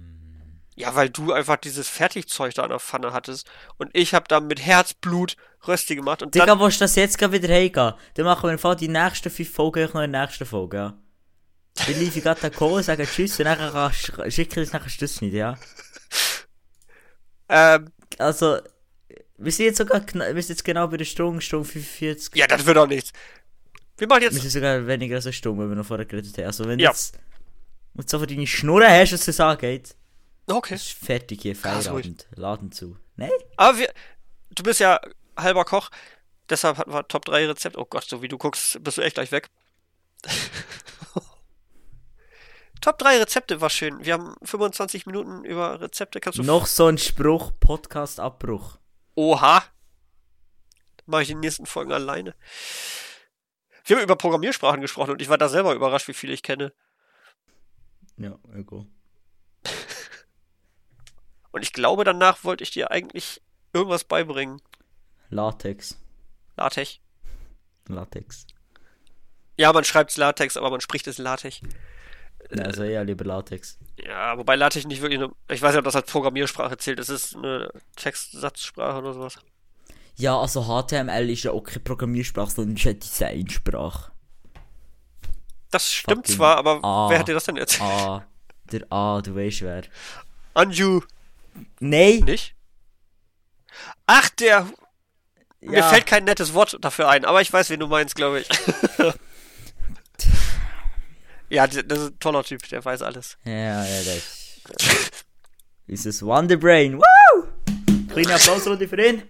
Ja, weil du einfach dieses Fertigzeug da an der Pfanne hattest und ich habe da mit Herzblut Rösti gemacht und Digga, dann willst du das jetzt gerade wieder heimgehen? Dann machen wir Fall die nächsten fünf Folgen noch in der nächsten Folge, ja? Dann lief ich gerade den Call, sage Tschüss und dann schicke ich es nachher Stütz nicht, ja? ähm, Also, wir sind jetzt sogar, wir sind jetzt genau bei der Stunde, Stunde 45. ja, das wird doch nichts. Wir machen Wir jetzt sind sogar weniger als eine Stunde, wenn wir noch vorher geredet haben. Also, wenn Ja. du jetzt und so für deine Schnurren hast, was zu sagen geht, okay. ist fertig hier. Feierabend, Laden zu. Nein? Aber wir, du bist ja halber Koch, deshalb hatten wir Top 3 Rezept. Oh Gott, so wie du guckst, bist du echt gleich weg. (laughs) Top 3 Rezepte war schön. Wir haben 25 Minuten über Rezepte. Kannst du Noch so ein Spruch, Podcast-Abbruch. Oha. Mache ich in den nächsten Folgen alleine. Wir haben über Programmiersprachen gesprochen und ich war da selber überrascht, wie viele ich kenne. Ja, egal. Und ich glaube, danach wollte ich dir eigentlich irgendwas beibringen. Latex. LaTeX. Latex. Ja, man schreibt Latex, aber man spricht es LaTeX. Ja, also eher lieber Latex. Ja, wobei LaTeX nicht wirklich eine. Ich weiß nicht, ob das als Programmiersprache zählt. Es ist eine Textsatzsprache oder sowas. Ja, also HTML ist ja auch keine Programmiersprache, sondern ist eine Designsprache. Das stimmt Fucking zwar, aber A. wer hat dir das denn erzählt? Ah, der A, du weißt wer. Anju Nein! nicht? Ach, der. Mir Ja. fällt kein nettes Wort dafür ein, aber ich weiß, wen du meinst, glaube ich. (laughs) ja, das ist ein toller Typ, der weiß alles. Ja, ja, das ist es Wonderbrain. Woo! Kleine Applausrunde für ihn.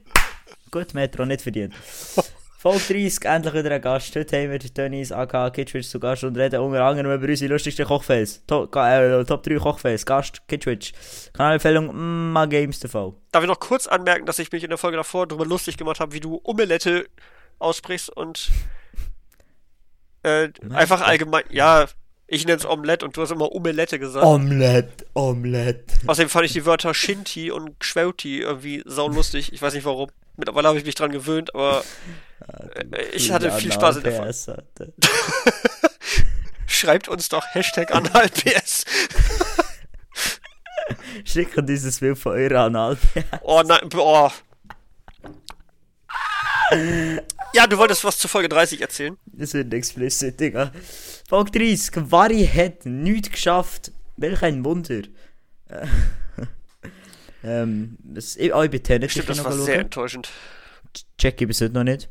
Gut, Metro, nicht verdient. (laughs) Folge 30, endlich wieder ein Gast. Heute haben wir Dennis aka Kitschwitz zu Gast und reden unter anderem über unsere lustigsten Kochfails. Top, äh, Top 3 Kochfails. Gast Kitschwitz. Kanalempfehlung Ma Games TV. Darf ich noch kurz anmerken, dass ich mich in der Folge davor darüber lustig gemacht habe, wie du Omelette aussprichst und äh, einfach allgemein. Ja, ich nenne es Omelette und du hast immer Omelette gesagt. Omelette, Omelette. Außerdem fand ich die Wörter Shinti und Schweuti irgendwie saulustig. Ich weiß nicht warum. Mittlerweile habe ich mich dran gewöhnt, aber ich hatte viel Spaß in der Folge. (laughs) Schreibt uns doch Hashtag AnalPS. (laughs) Schickt dieses Bild von eurer Anal. Oh nein, boah. Ja, du wolltest was zu Folge 30 erzählen. Das wird explicit, Digga. Folge 30. Vari hat nichts geschafft. Welch ein Wunder. Äh, (laughs) ähm, das, ich, oh, ich bin Tenet Stimmt, das war sehr enttäuschend. Check ich bis heute noch nicht.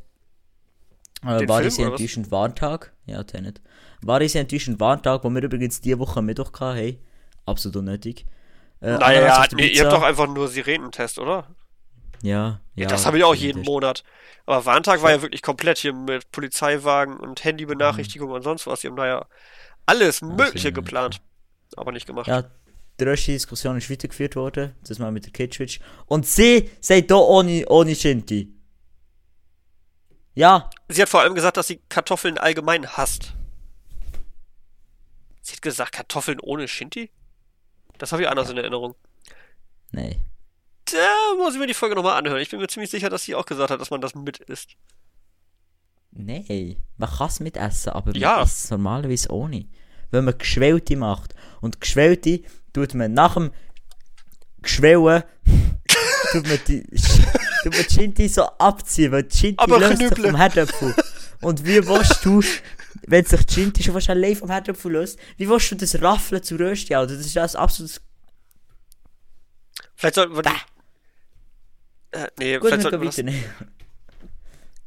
Äh, Den war Film, oder was? enttäuschend Warntag? Ja, Tenet. War ich sehr enttäuschend Warntag, wo wir übrigens diese Woche Mittwoch hatten. Hey, absolut unnötig. Äh, Naja, nee, ihr habt doch einfach nur Sirenentest, oder? Ja, ja. das habe ich auch jeden das- Monat. Aber Warntag war ja wirklich komplett hier mit Polizeiwagen und Handybenachrichtigung und sonst was. Die haben da ja alles Mögliche sehr geplant. Aber nicht gemacht. Ja, die erste Diskussion ist weitergeführt worden, das mal mit der Kid-Switch. Und sie sagt hier ohne, ohne Shinti. Ja, Sie hat vor allem gesagt, dass sie Kartoffeln allgemein hasst. Sie hat gesagt, Kartoffeln ohne Shinti? Das habe ich anders in Erinnerung. nee. Da muss ich mir die Folge nochmal anhören. Ich bin mir ziemlich sicher, dass sie auch gesagt hat, dass man das mit isst. Nee, man kann es mit essen, aber Ja. man isst es normalerweise ohne. Wenn man Geschwellte macht. Und Geschwellte tut man nach dem Geschwellen tut man die, tut man Shinti so abziehen, weil die Shinti Aber löst sich Knüppel. vom Herdöpfel. Und wie willst du, wenn sich Shinti schon fast allein vom Herdöpfel löst, wie willst du das Raffeln zu Rösti, Alter? Das ist das absolutes Vielleicht sollten wir. Äh, nee, Gut, vielleicht sollten wir das.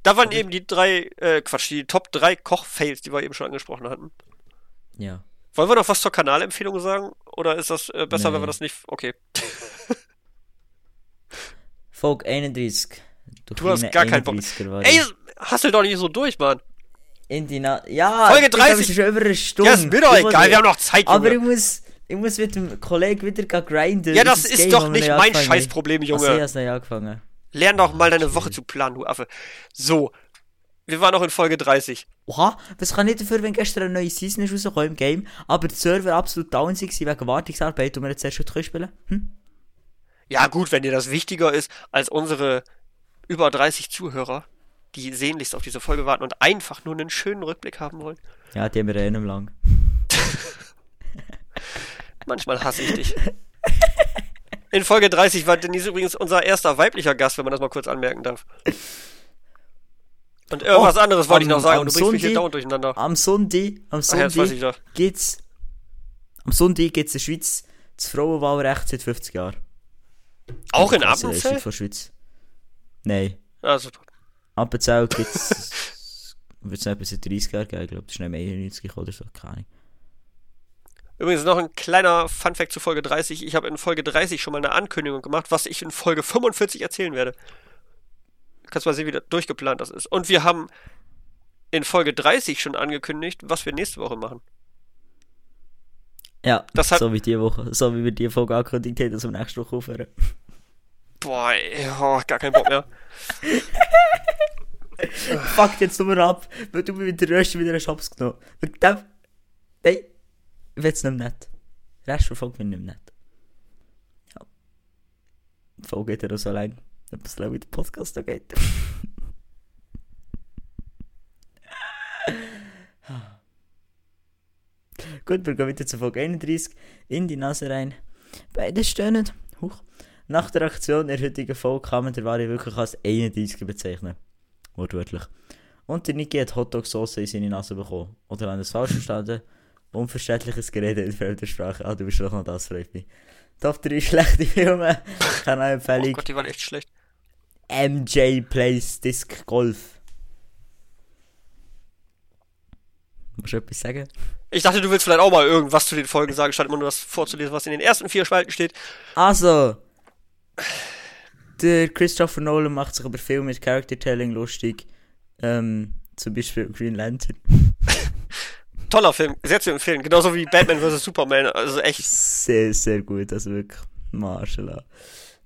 Da waren eben die drei, äh, Quatsch, die Top 3 Koch-Fails, die wir eben schon angesprochen hatten. Ja. Wollen wir noch was zur Kanalempfehlung sagen? Oder ist das äh, besser, wenn Nee. wir das nicht. Okay. (laughs) Folge 31. Du hast gar keinen Bock. Ey, hassel doch nicht so durch, Mann. Indina ja, Folge Digga, wir 30. sind schon über eine Stunde. Ja, ist mir doch Ich egal, wir haben noch Zeit, Aber ich muss, ich muss mit dem Kollegen wieder grinden. Ja, das Das ist Game, doch nicht mein. Scheißproblem, Ach so, Junge. ich hab's neu angefangen. Lern doch mal deine Woche zu planen, du Affe. So. Wir waren noch in Folge 30. Oha, was kann ich dafür, wenn gestern eine neue Season ist rausgekommen im Game, aber der Server absolut down war wegen Wartungsarbeit und wir jetzt erst schon spielen? Hm? Ja, gut, wenn dir das wichtiger ist als unsere über 30 Zuhörer, die sehnlichst auf diese Folge warten und einfach nur einen schönen Rückblick haben wollen. Ja, die haben wir eh nicht mehr lang. (laughs) Manchmal hasse ich dich. In Folge 30 war Denise übrigens unser erster weiblicher Gast, wenn man das mal kurz anmerken darf. Und irgendwas Oh, anderes wollte ich noch sagen, du bringst mich hier Sonntag- dauernd durcheinander. Am Sonntag, am Sonntag gibt's, am Sonntag in der Schweiz das Frauenwahlrecht seit 50 Jahren. Auch in Appenzell? von Schweiz. Nein. Ah, super. Appenzell gibt's, (laughs) wird's noch etwa seit 30 Jahren geben, ich glaube, das ist nicht mehr 91 oder so, keine Ahnung. Übrigens noch ein kleiner Funfact zu Folge 30. Ich habe in Folge 30 schon mal eine Ankündigung gemacht, was ich in Folge 45 erzählen werde. Kannst mal sehen, wie das durchgeplant das ist. Und wir haben in Folge 30 schon angekündigt, was wir nächste Woche machen. Ja, Das hat- so wie die Woche, so wie wir die Folge angekündigt haben, dass wir nächste Woche aufhören. Boah, ey, oh, gar keinen Bock mehr. (laughs) Fuck jetzt nur ab, weil du mir mit der Rest wieder einen Shops genommen Wegen dem, nein, ich will es nicht mehr nett. Der Rest der Folge wird nicht mehr. Ja. Die Folge geht ja noch so lang, etwas lang wie der Podcast da geht. (laughs) Gut, wir gehen wieder zu Folge 31. In die Nase rein. Beide stöhnen. Huch. Nach der Aktion der heutigen Folge kann man der Ware wirklich als 31 bezeichnen. Wortwörtlich. Und der Niki hat Hotdog-Sauce in seine Nase bekommen. Oder haben es falsch verstanden? Unverständliches Gerede in fremder Sprache. Ah, du bist doch noch das, freut mich. Top 3 schlechte Filme. Oh Kanalempfehlung. Gott, die waren echt schlecht. MJ Plays Disc Golf. Musst du etwas sagen? Ich dachte, du willst vielleicht auch mal irgendwas zu den Folgen sagen, statt immer nur das vorzulesen, was in den ersten vier Spalten steht. Also, der Christopher Nolan macht sich über Filme mit Character-Telling lustig. Ähm, zum Beispiel Green Lantern. (laughs) Toller Film, sehr zu empfehlen. Genauso wie Batman vs. Superman. Also echt. Sehr, sehr gut, also wirklich, Marshall.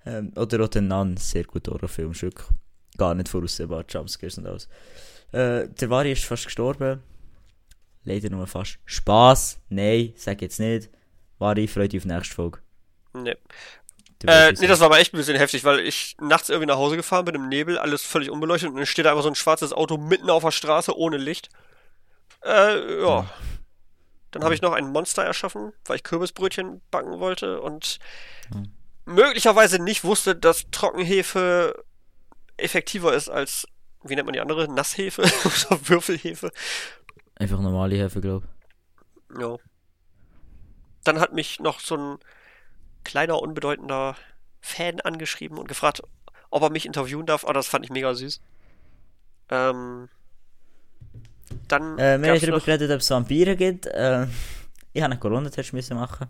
Ähm, oder auch der Nun, sehr guter Horrorfilm, ist wirklich gar nicht voraussehbar, Jumpscares und alles. Äh, der Vari ist fast gestorben. Leider nur fast. Spaß? Nein, sag jetzt nicht. Freut dich auf nächste Folge. Nee. Du Äh, nee, das war aber echt ein bisschen heftig, weil ich nachts irgendwie nach Hause gefahren bin im Nebel, alles völlig unbeleuchtet und dann steht da einfach so ein schwarzes Auto mitten auf der Straße ohne Licht. Äh, ja. Dann habe ich noch ein Monster erschaffen, weil ich Kürbisbrötchen backen wollte und möglicherweise nicht wusste, dass Trockenhefe effektiver ist als wie nennt man die andere? Nasshefe (laughs) oder Würfelhefe? Einfach normale Hefe, glaube Ja. Dann hat mich noch so ein kleiner, unbedeutender Fan angeschrieben und gefragt, ob er mich interviewen darf. Oh, das fand ich mega süß. Ähm, dann. Äh, wir haben darüber noch, geredet, ob es Vampire gibt. Äh, ich habe einen Corona-Test müssen machen.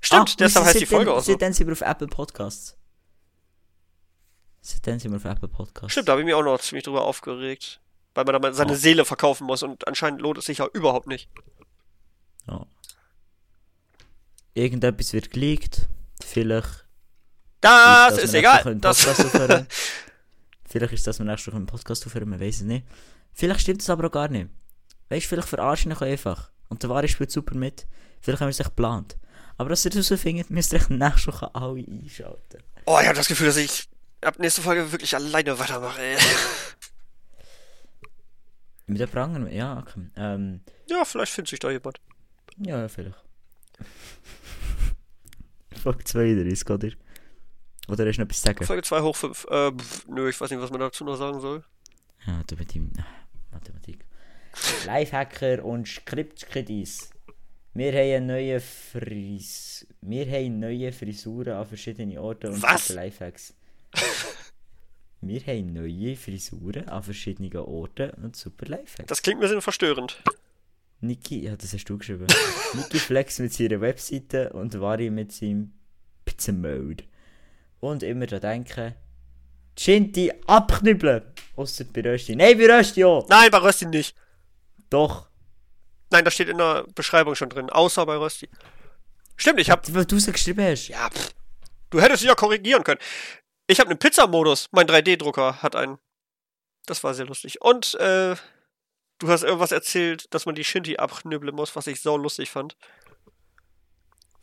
stimmt, Ah, deshalb heißt die Folge auch so. Seitdem sind wir auf Apple Podcasts. Seitdem sind wir auf Apple Podcasts. Stimmt, da habe ich mich auch noch ziemlich drüber aufgeregt. Weil man da mal seine Oh. Seele verkaufen muss und anscheinend lohnt es sich ja überhaupt nicht. Ja. Irgendetwas wird geleakt. Vielleicht. Das ist wir egal. Das, (laughs) vielleicht ist das, wir nächste Woche einen Podcast aufhören, man weiß es nicht. Vielleicht stimmt es aber auch gar nicht. Weißt du, vielleicht verarschen ich euch einfach. Und der Ware spielt super mit. Vielleicht haben wir es echt geplant. Aber dass ihr das herausfindet, (laughs) müsst ihr echt nächste Woche alle einschalten. oh, ich habe das Gefühl, dass ich ab nächste Folge wirklich alleine weitermache. Ey. (laughs) Mit der Pranger, ja, okay. Ähm, Ja, vielleicht findet sich da jemand. ja, vielleicht. (laughs) Folge 32, oder? Oder hast du noch etwas zu sagen? Folge 2 hoch 5. Äh, nö, ich weiß nicht, was man dazu noch sagen soll. Ja, du mit dem. ah, Mathematik. Lifehacker und Skriptkredis. Wir haben neue Fris. Wir haben neue Frisuren an verschiedenen Orten und Was? Lifehacks. (laughs) Wir haben neue Frisuren an verschiedenen Orten und super Lifehacks. Das klingt ein bisschen verstörend. Niki, ja, das hast du geschrieben. (laughs) Niki Flex mit seiner Webseite und Vari mit seinem Pizza Mode. Und immer daran denken, Shinti abknüppeln. Ausser bei Rösti. Nein, bei Rösti ja. Nein, bei Rösti nicht. Doch. Nein, das steht in der Beschreibung schon drin. Außer bei Rösti. Stimmt, ich hab. Was du so geschrieben hast. Ja, pff. Du hättest dich ja korrigieren können. Ich habe einen Pizzamodus. Mein 3D-Drucker hat einen. Das war sehr lustig. Und, äh, du hast irgendwas erzählt, dass man die Shinty abknüppeln muss, was ich so lustig fand.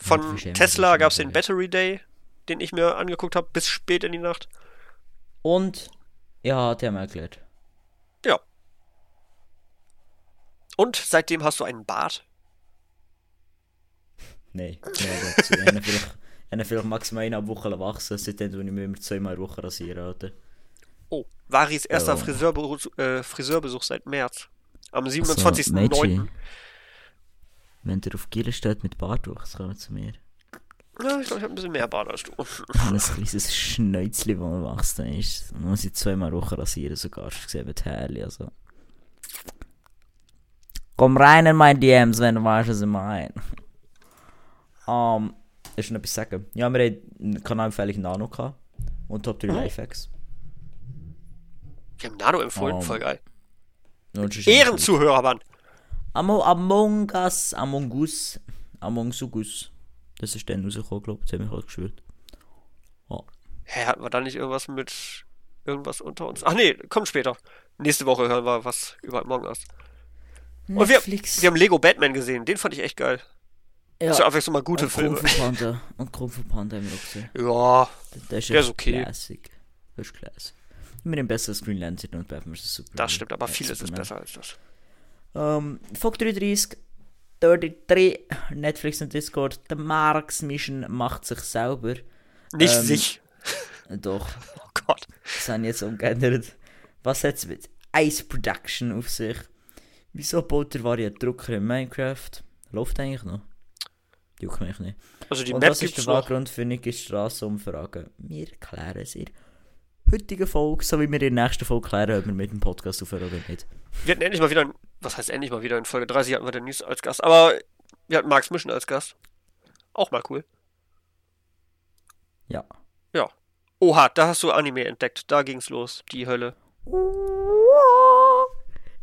Von Ja, Tesla gab es den. Battery Day, den ich mir angeguckt habe, bis spät in die Nacht. Und, ja, haben wir erklärt. Ja. Und seitdem hast du einen Bart. Nein, dazu. Ich habe vielleicht, habe vielleicht maximal eine Woche wachsen, seitdem tue ich mich immer zweimal in Woche rasieren, Alter. Oh, Varis erster Ja. Friseurbesuch, äh, Friseurbesuch seit März. Am Also, 27.09. Mädchen, wenn der auf Giele steht mit Bartwuchs, kommen zu mir. ja, ich glaube, ich habe ein bisschen mehr Bart als du. (laughs) Ein kleines Schnäuzchen, das man wachsen ist. Und muss ich zweimal Woche rasieren, sogar. Ich sehe mit Härli, also. Komm rein in meine DMs, wenn du weißt, was ich meine. Ähm, willst du noch etwas sagen? Ja, wir hatten eine Kanalempfehlung Nano gehabt. Und Top 3 Oh. Lifehacks. Ich habe Nano empfohlen, Oh. voll geil. Ehrenzuhörer, Mann. Amo, Among Us, Among Us, Among Us. Das ist dann rausgekommen, glaube ich. Das hat mich auch geschwört. Hä, hatten wir da nicht irgendwas mit irgendwas unter uns? Ach nee, kommt später. Nächste Woche hören wir was über Among Us. Und wir, wir haben Lego Batman gesehen, den fand ich echt geil. Ja. Einfach so mal gute und Filme. Kung Fu Panda. Und Kung Fu Panda auch gesehen. Ja, Das ist, Der ist okay. Classic. Das ist classic. Mit dem besseren Green Lantern und Batman vs. Superman. das stimmt, aber vieles ist besser als das. Ähm, Fog 33, 33, Netflix und Discord. Der Marx Mission macht sich selber. Nicht Ähm, sich. (laughs) Doch, Oh Gott. das haben jetzt umgeändert. Was hat es mit Ice Production auf sich? Wieso baut der Vari einen Drucker in Minecraft? Läuft eigentlich noch? Juckt mich nicht. Also die Und Map das ist der. Wahlgrund für Nikis Strassenumfrage. Wir klären es in der heutigen Folge, so wie wir in der nächsten Folge klären, ob wir mit dem Podcast aufhören oder nicht. Wir hatten endlich mal wieder, was heißt endlich mal wieder, in Folge 30 hatten wir den News als Gast, aber wir hatten Marx Mission als Gast. Auch mal cool. Ja. Ja. Oha, da hast du Anime entdeckt. Da ging's los. Die Hölle.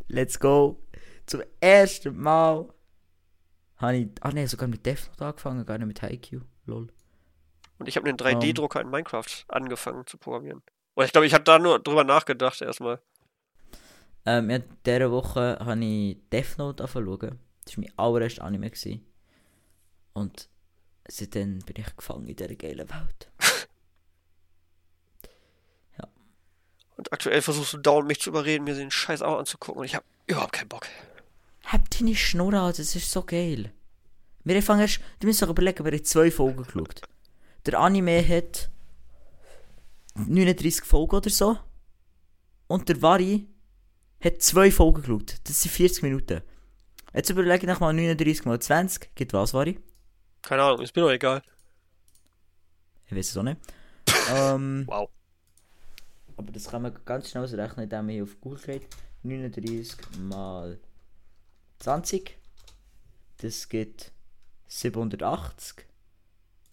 Let's go. Zum ersten Mal habe ich. Ah ne, sogar mit Death Note angefangen, gar nicht mit Haikyuu. Lol. Und ich habe einen Ähm. 3D-Drucker in Minecraft angefangen zu programmieren. Und ich glaube, ich habe da nur drüber nachgedacht erstmal. Ähm, ja, diese Woche habe ich Death Note angefangen. Das war mein allererster Anime. Gewesen. Und seitdem bin ich gefangen in dieser geilen Welt. (laughs) Und aktuell versuchst du dauernd mich zu überreden, mir den Scheiß auch anzugucken. Und ich habe überhaupt keinen Bock. Hab deine Schnur an, das ist so geil. Wir fangen erst, du musst überlegen, wir haben zwei Folgen geschaut. Der Anime hat 39 Folgen oder so. und der Vari hat zwei Folgen geschaut. Das sind 40 Minuten. Jetzt überlege ich mal 39 mal 20. Gibt was, Vari? Keine Ahnung, ist mir doch egal. Ich weiß es auch nicht. ähm, (laughs) Wow. aber das kann man ganz schnell ausrechnen, indem man hier auf Google geht. 39 mal 20. Das gibt 780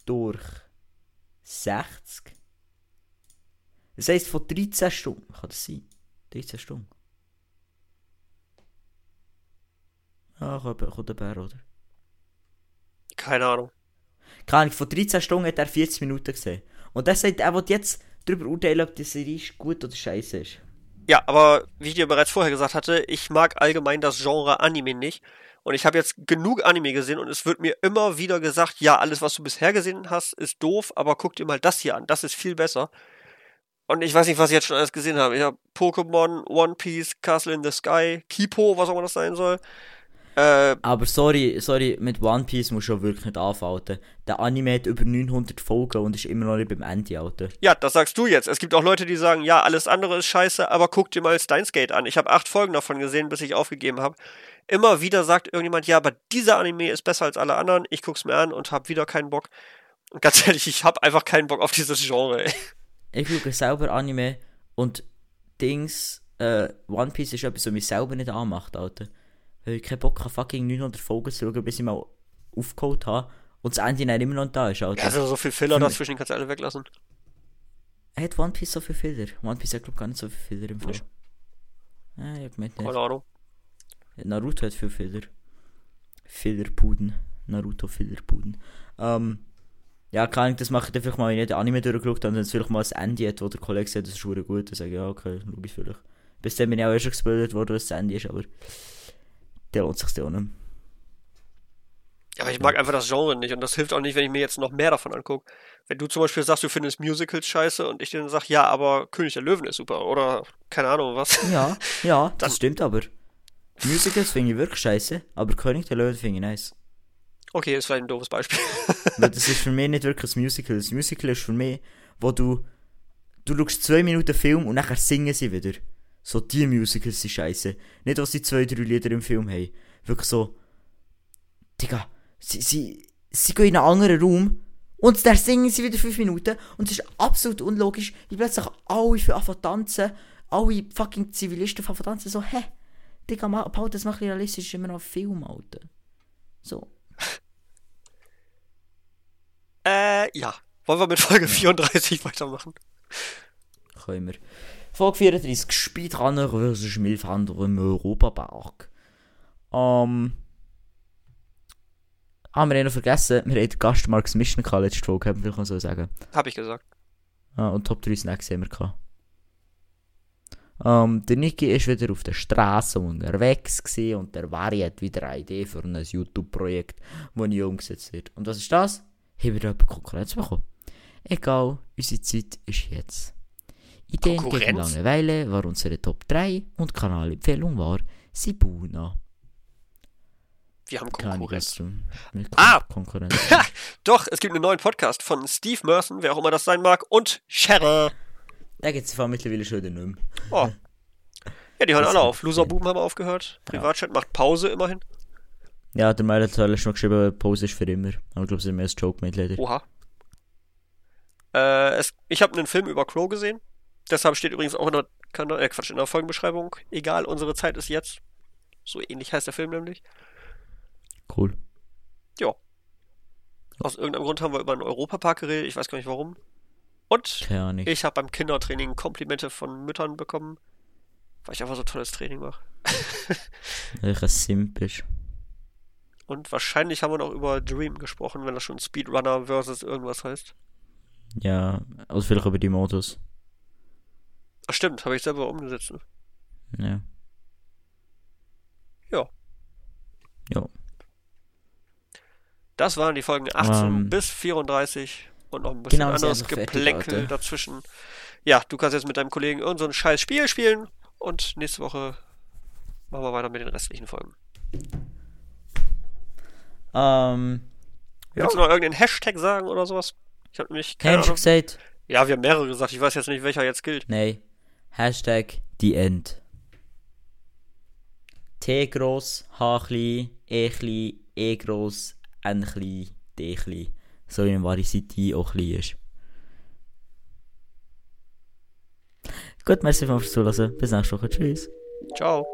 durch 60. Das heisst, von 13 Stunden kann das sein. 13 Stunden. Ah, kommt kommt der Bär, oder? Keine Ahnung. Keine Ahnung, von 13 Stunden hat er 40 Minuten gesehen. Und er sagt, er will jetzt darüber urteilen, ob die Serie gut oder scheiße ist. Ja, aber wie ich dir bereits vorher gesagt hatte, ich mag allgemein das Genre Anime nicht. Und ich habe jetzt genug Anime gesehen und es wird mir immer wieder gesagt, ja, alles, was du bisher gesehen hast, ist doof, aber guck dir mal das hier an, das ist viel besser. Und ich weiß nicht, was ich jetzt schon alles gesehen habe. Ich habe Pokémon, One Piece, Castle in the Sky, Kipo, was auch immer das sein soll. Äh, Aber sorry, sorry, mit One Piece muss schon wirklich nicht anfalten. Der Anime hat über 900 Folgen und ist immer noch nicht beim Ende, Alter. ja, das sagst du jetzt. Es gibt auch Leute, die sagen, ja, alles andere ist scheiße, aber guck dir mal Steins Gate an. Ich habe acht Folgen davon gesehen, bis ich aufgegeben habe. Immer wieder sagt irgendjemand, ja, aber dieser Anime ist besser als alle anderen. Ich guck's mir an und hab wieder keinen Bock. Und ganz (laughs) ehrlich, ich hab einfach keinen Bock auf dieses Genre. Ey. Ich schaue selber Anime und Dings, äh, One Piece ist etwas, was mich selber nicht anmacht, Alter. Weil ich keinen Bock habe, fucking 900 Folgen zu schauen, bis ich mal aufgeholt habe und das Ende dann immer noch da ist, Alter. Sind so viel Filler dazwischen, kannst du alle weglassen. Hat One Piece so viel Filler? One Piece hat, glaub gar nicht so viel Filler im Fall. Nicht? Ja, ich hab nicht. Keine Ahnung. Naruto hat viel Filler. Fillerpuden. Naruto Fillerpuden. Ähm, ja, kann ich das machen, dann vielleicht mal, wenn ich den Anime durchgeschaut habe, dann es vielleicht mal ein Ende hat, wo der Kollege sagt, das ist verdammt gut, dann sage ich, ja, okay, ich vielleicht. Bis dann bin ich auch erst schon gespoilert worden, was das Ende ist, aber der lohnt sich auch nicht. Ja, aber ich mag einfach das Genre nicht und das hilft auch nicht, wenn ich mir jetzt noch mehr davon angucke. Wenn du zum Beispiel sagst, du findest Musicals scheiße und ich dann sag, ja, aber König der Löwen ist super oder keine Ahnung was. Ja, (laughs) ja, das Dann- stimmt aber. Musicals finde ich wirklich scheiße, aber König der Löwen finde ich nice. Okay, ist vielleicht ein doofes Beispiel. (laughs) Weil das ist für mich nicht wirklich ein Musical. Das Musical ist für mich, wo du, du schaust zwei Minuten Film und nachher singen sie wieder. So, die Musicals sind scheiße. Nicht, was sie zwei, drei Lieder im Film haben. Wirklich so, Digga, sie, sie, sie gehen in einen anderen Raum und dann singen sie wieder fünf Minuten und es ist absolut unlogisch, wie plötzlich alle für anfangen tanzen, alle fucking Zivilisten anfangen tanzen, so, hä? Digga, ma- behalte das bisschen realistisch, ist immer noch ein Film, Alter. So. äh, ja. Wollen wir mit Folge 34 (laughs) weitermachen? Können wir. Folge 34, Speedrunner vs. Milfander im Europapark. Ähm. Haben wir eh noch vergessen, wir haben den Gast Marks Mission gehabt, letzte Folge, hätten wir noch so sagen. Hab ich gesagt. Ah, und Top 3 Snacks haben wir gehabt. Ähm, der Niki ist wieder auf der Straße unterwegs gewesen und der Vari hat wieder eine Idee für ein YouTube-Projekt, das nie umgesetzt wird. Und was ist das? Haben wir da Konkurrenz bekommen? Egal, unsere Zeit ist jetzt. Ideen gegen Konkurrenz? Langeweile war unsere Top 3 und Kanalempfehlung war Sibuna. Wir haben Konkurrenz. Ah! Konkurrenz. (laughs) Doch, es gibt einen neuen Podcast von Steve Merson, wer auch immer das sein mag, und Sharon. da gibt es mittlerweile schon wieder nicht mehr. Oh. Ja, die hören alle auf. Loserbuben haben aufgehört. Privatchat macht Pause immerhin. Ja, der Meiler hat alles schon geschrieben, Pause ist für immer. Aber ich glaube, es ist mehr als Joke mit leider. Oha. Äh, es, ich habe einen Film über Crow gesehen. Deshalb steht übrigens auch in der, Kanal, äh, Quatsch, in der Folgenbeschreibung. Egal, unsere Zeit ist jetzt. So ähnlich heißt der Film nämlich. Cool. Aus irgendeinem Grund haben wir über einen Europapark geredet. Ich weiß gar nicht warum. Und Keine Ahnung. ich habe beim Kindertraining Komplimente von Müttern bekommen, weil ich einfach so tolles Training mache. (laughs) Ist. Und wahrscheinlich haben wir noch über Dream gesprochen, wenn das schon Speedrunner versus irgendwas heißt. Ja, also vielleicht über die Modus. Ach stimmt, habe ich selber umgesetzt. Ne? Ja. Ja. Ja. Das waren die Folgen 18 Ähm. bis 34 und noch ein bisschen Genau, anderes Geplänkel dazwischen. Ja, du kannst jetzt mit deinem Kollegen irgend so ein scheiß Spiel spielen und nächste Woche machen wir weiter mit den restlichen Folgen. Ähm, Ja. Willst du noch irgendeinen Hashtag sagen oder sowas? Ich habe nämlich keine schon Ahnung. Ja, wir haben mehrere gesagt. Ich weiß jetzt nicht, welcher jetzt gilt. Nein. Hashtag Die End. T gross, H klein, E klein, E gross, N klein, D klein. So wie ein Varisity auch klein ist. Gut, merci fürs Zuhören. Bis nächste Woche. Tschüss. Ciao.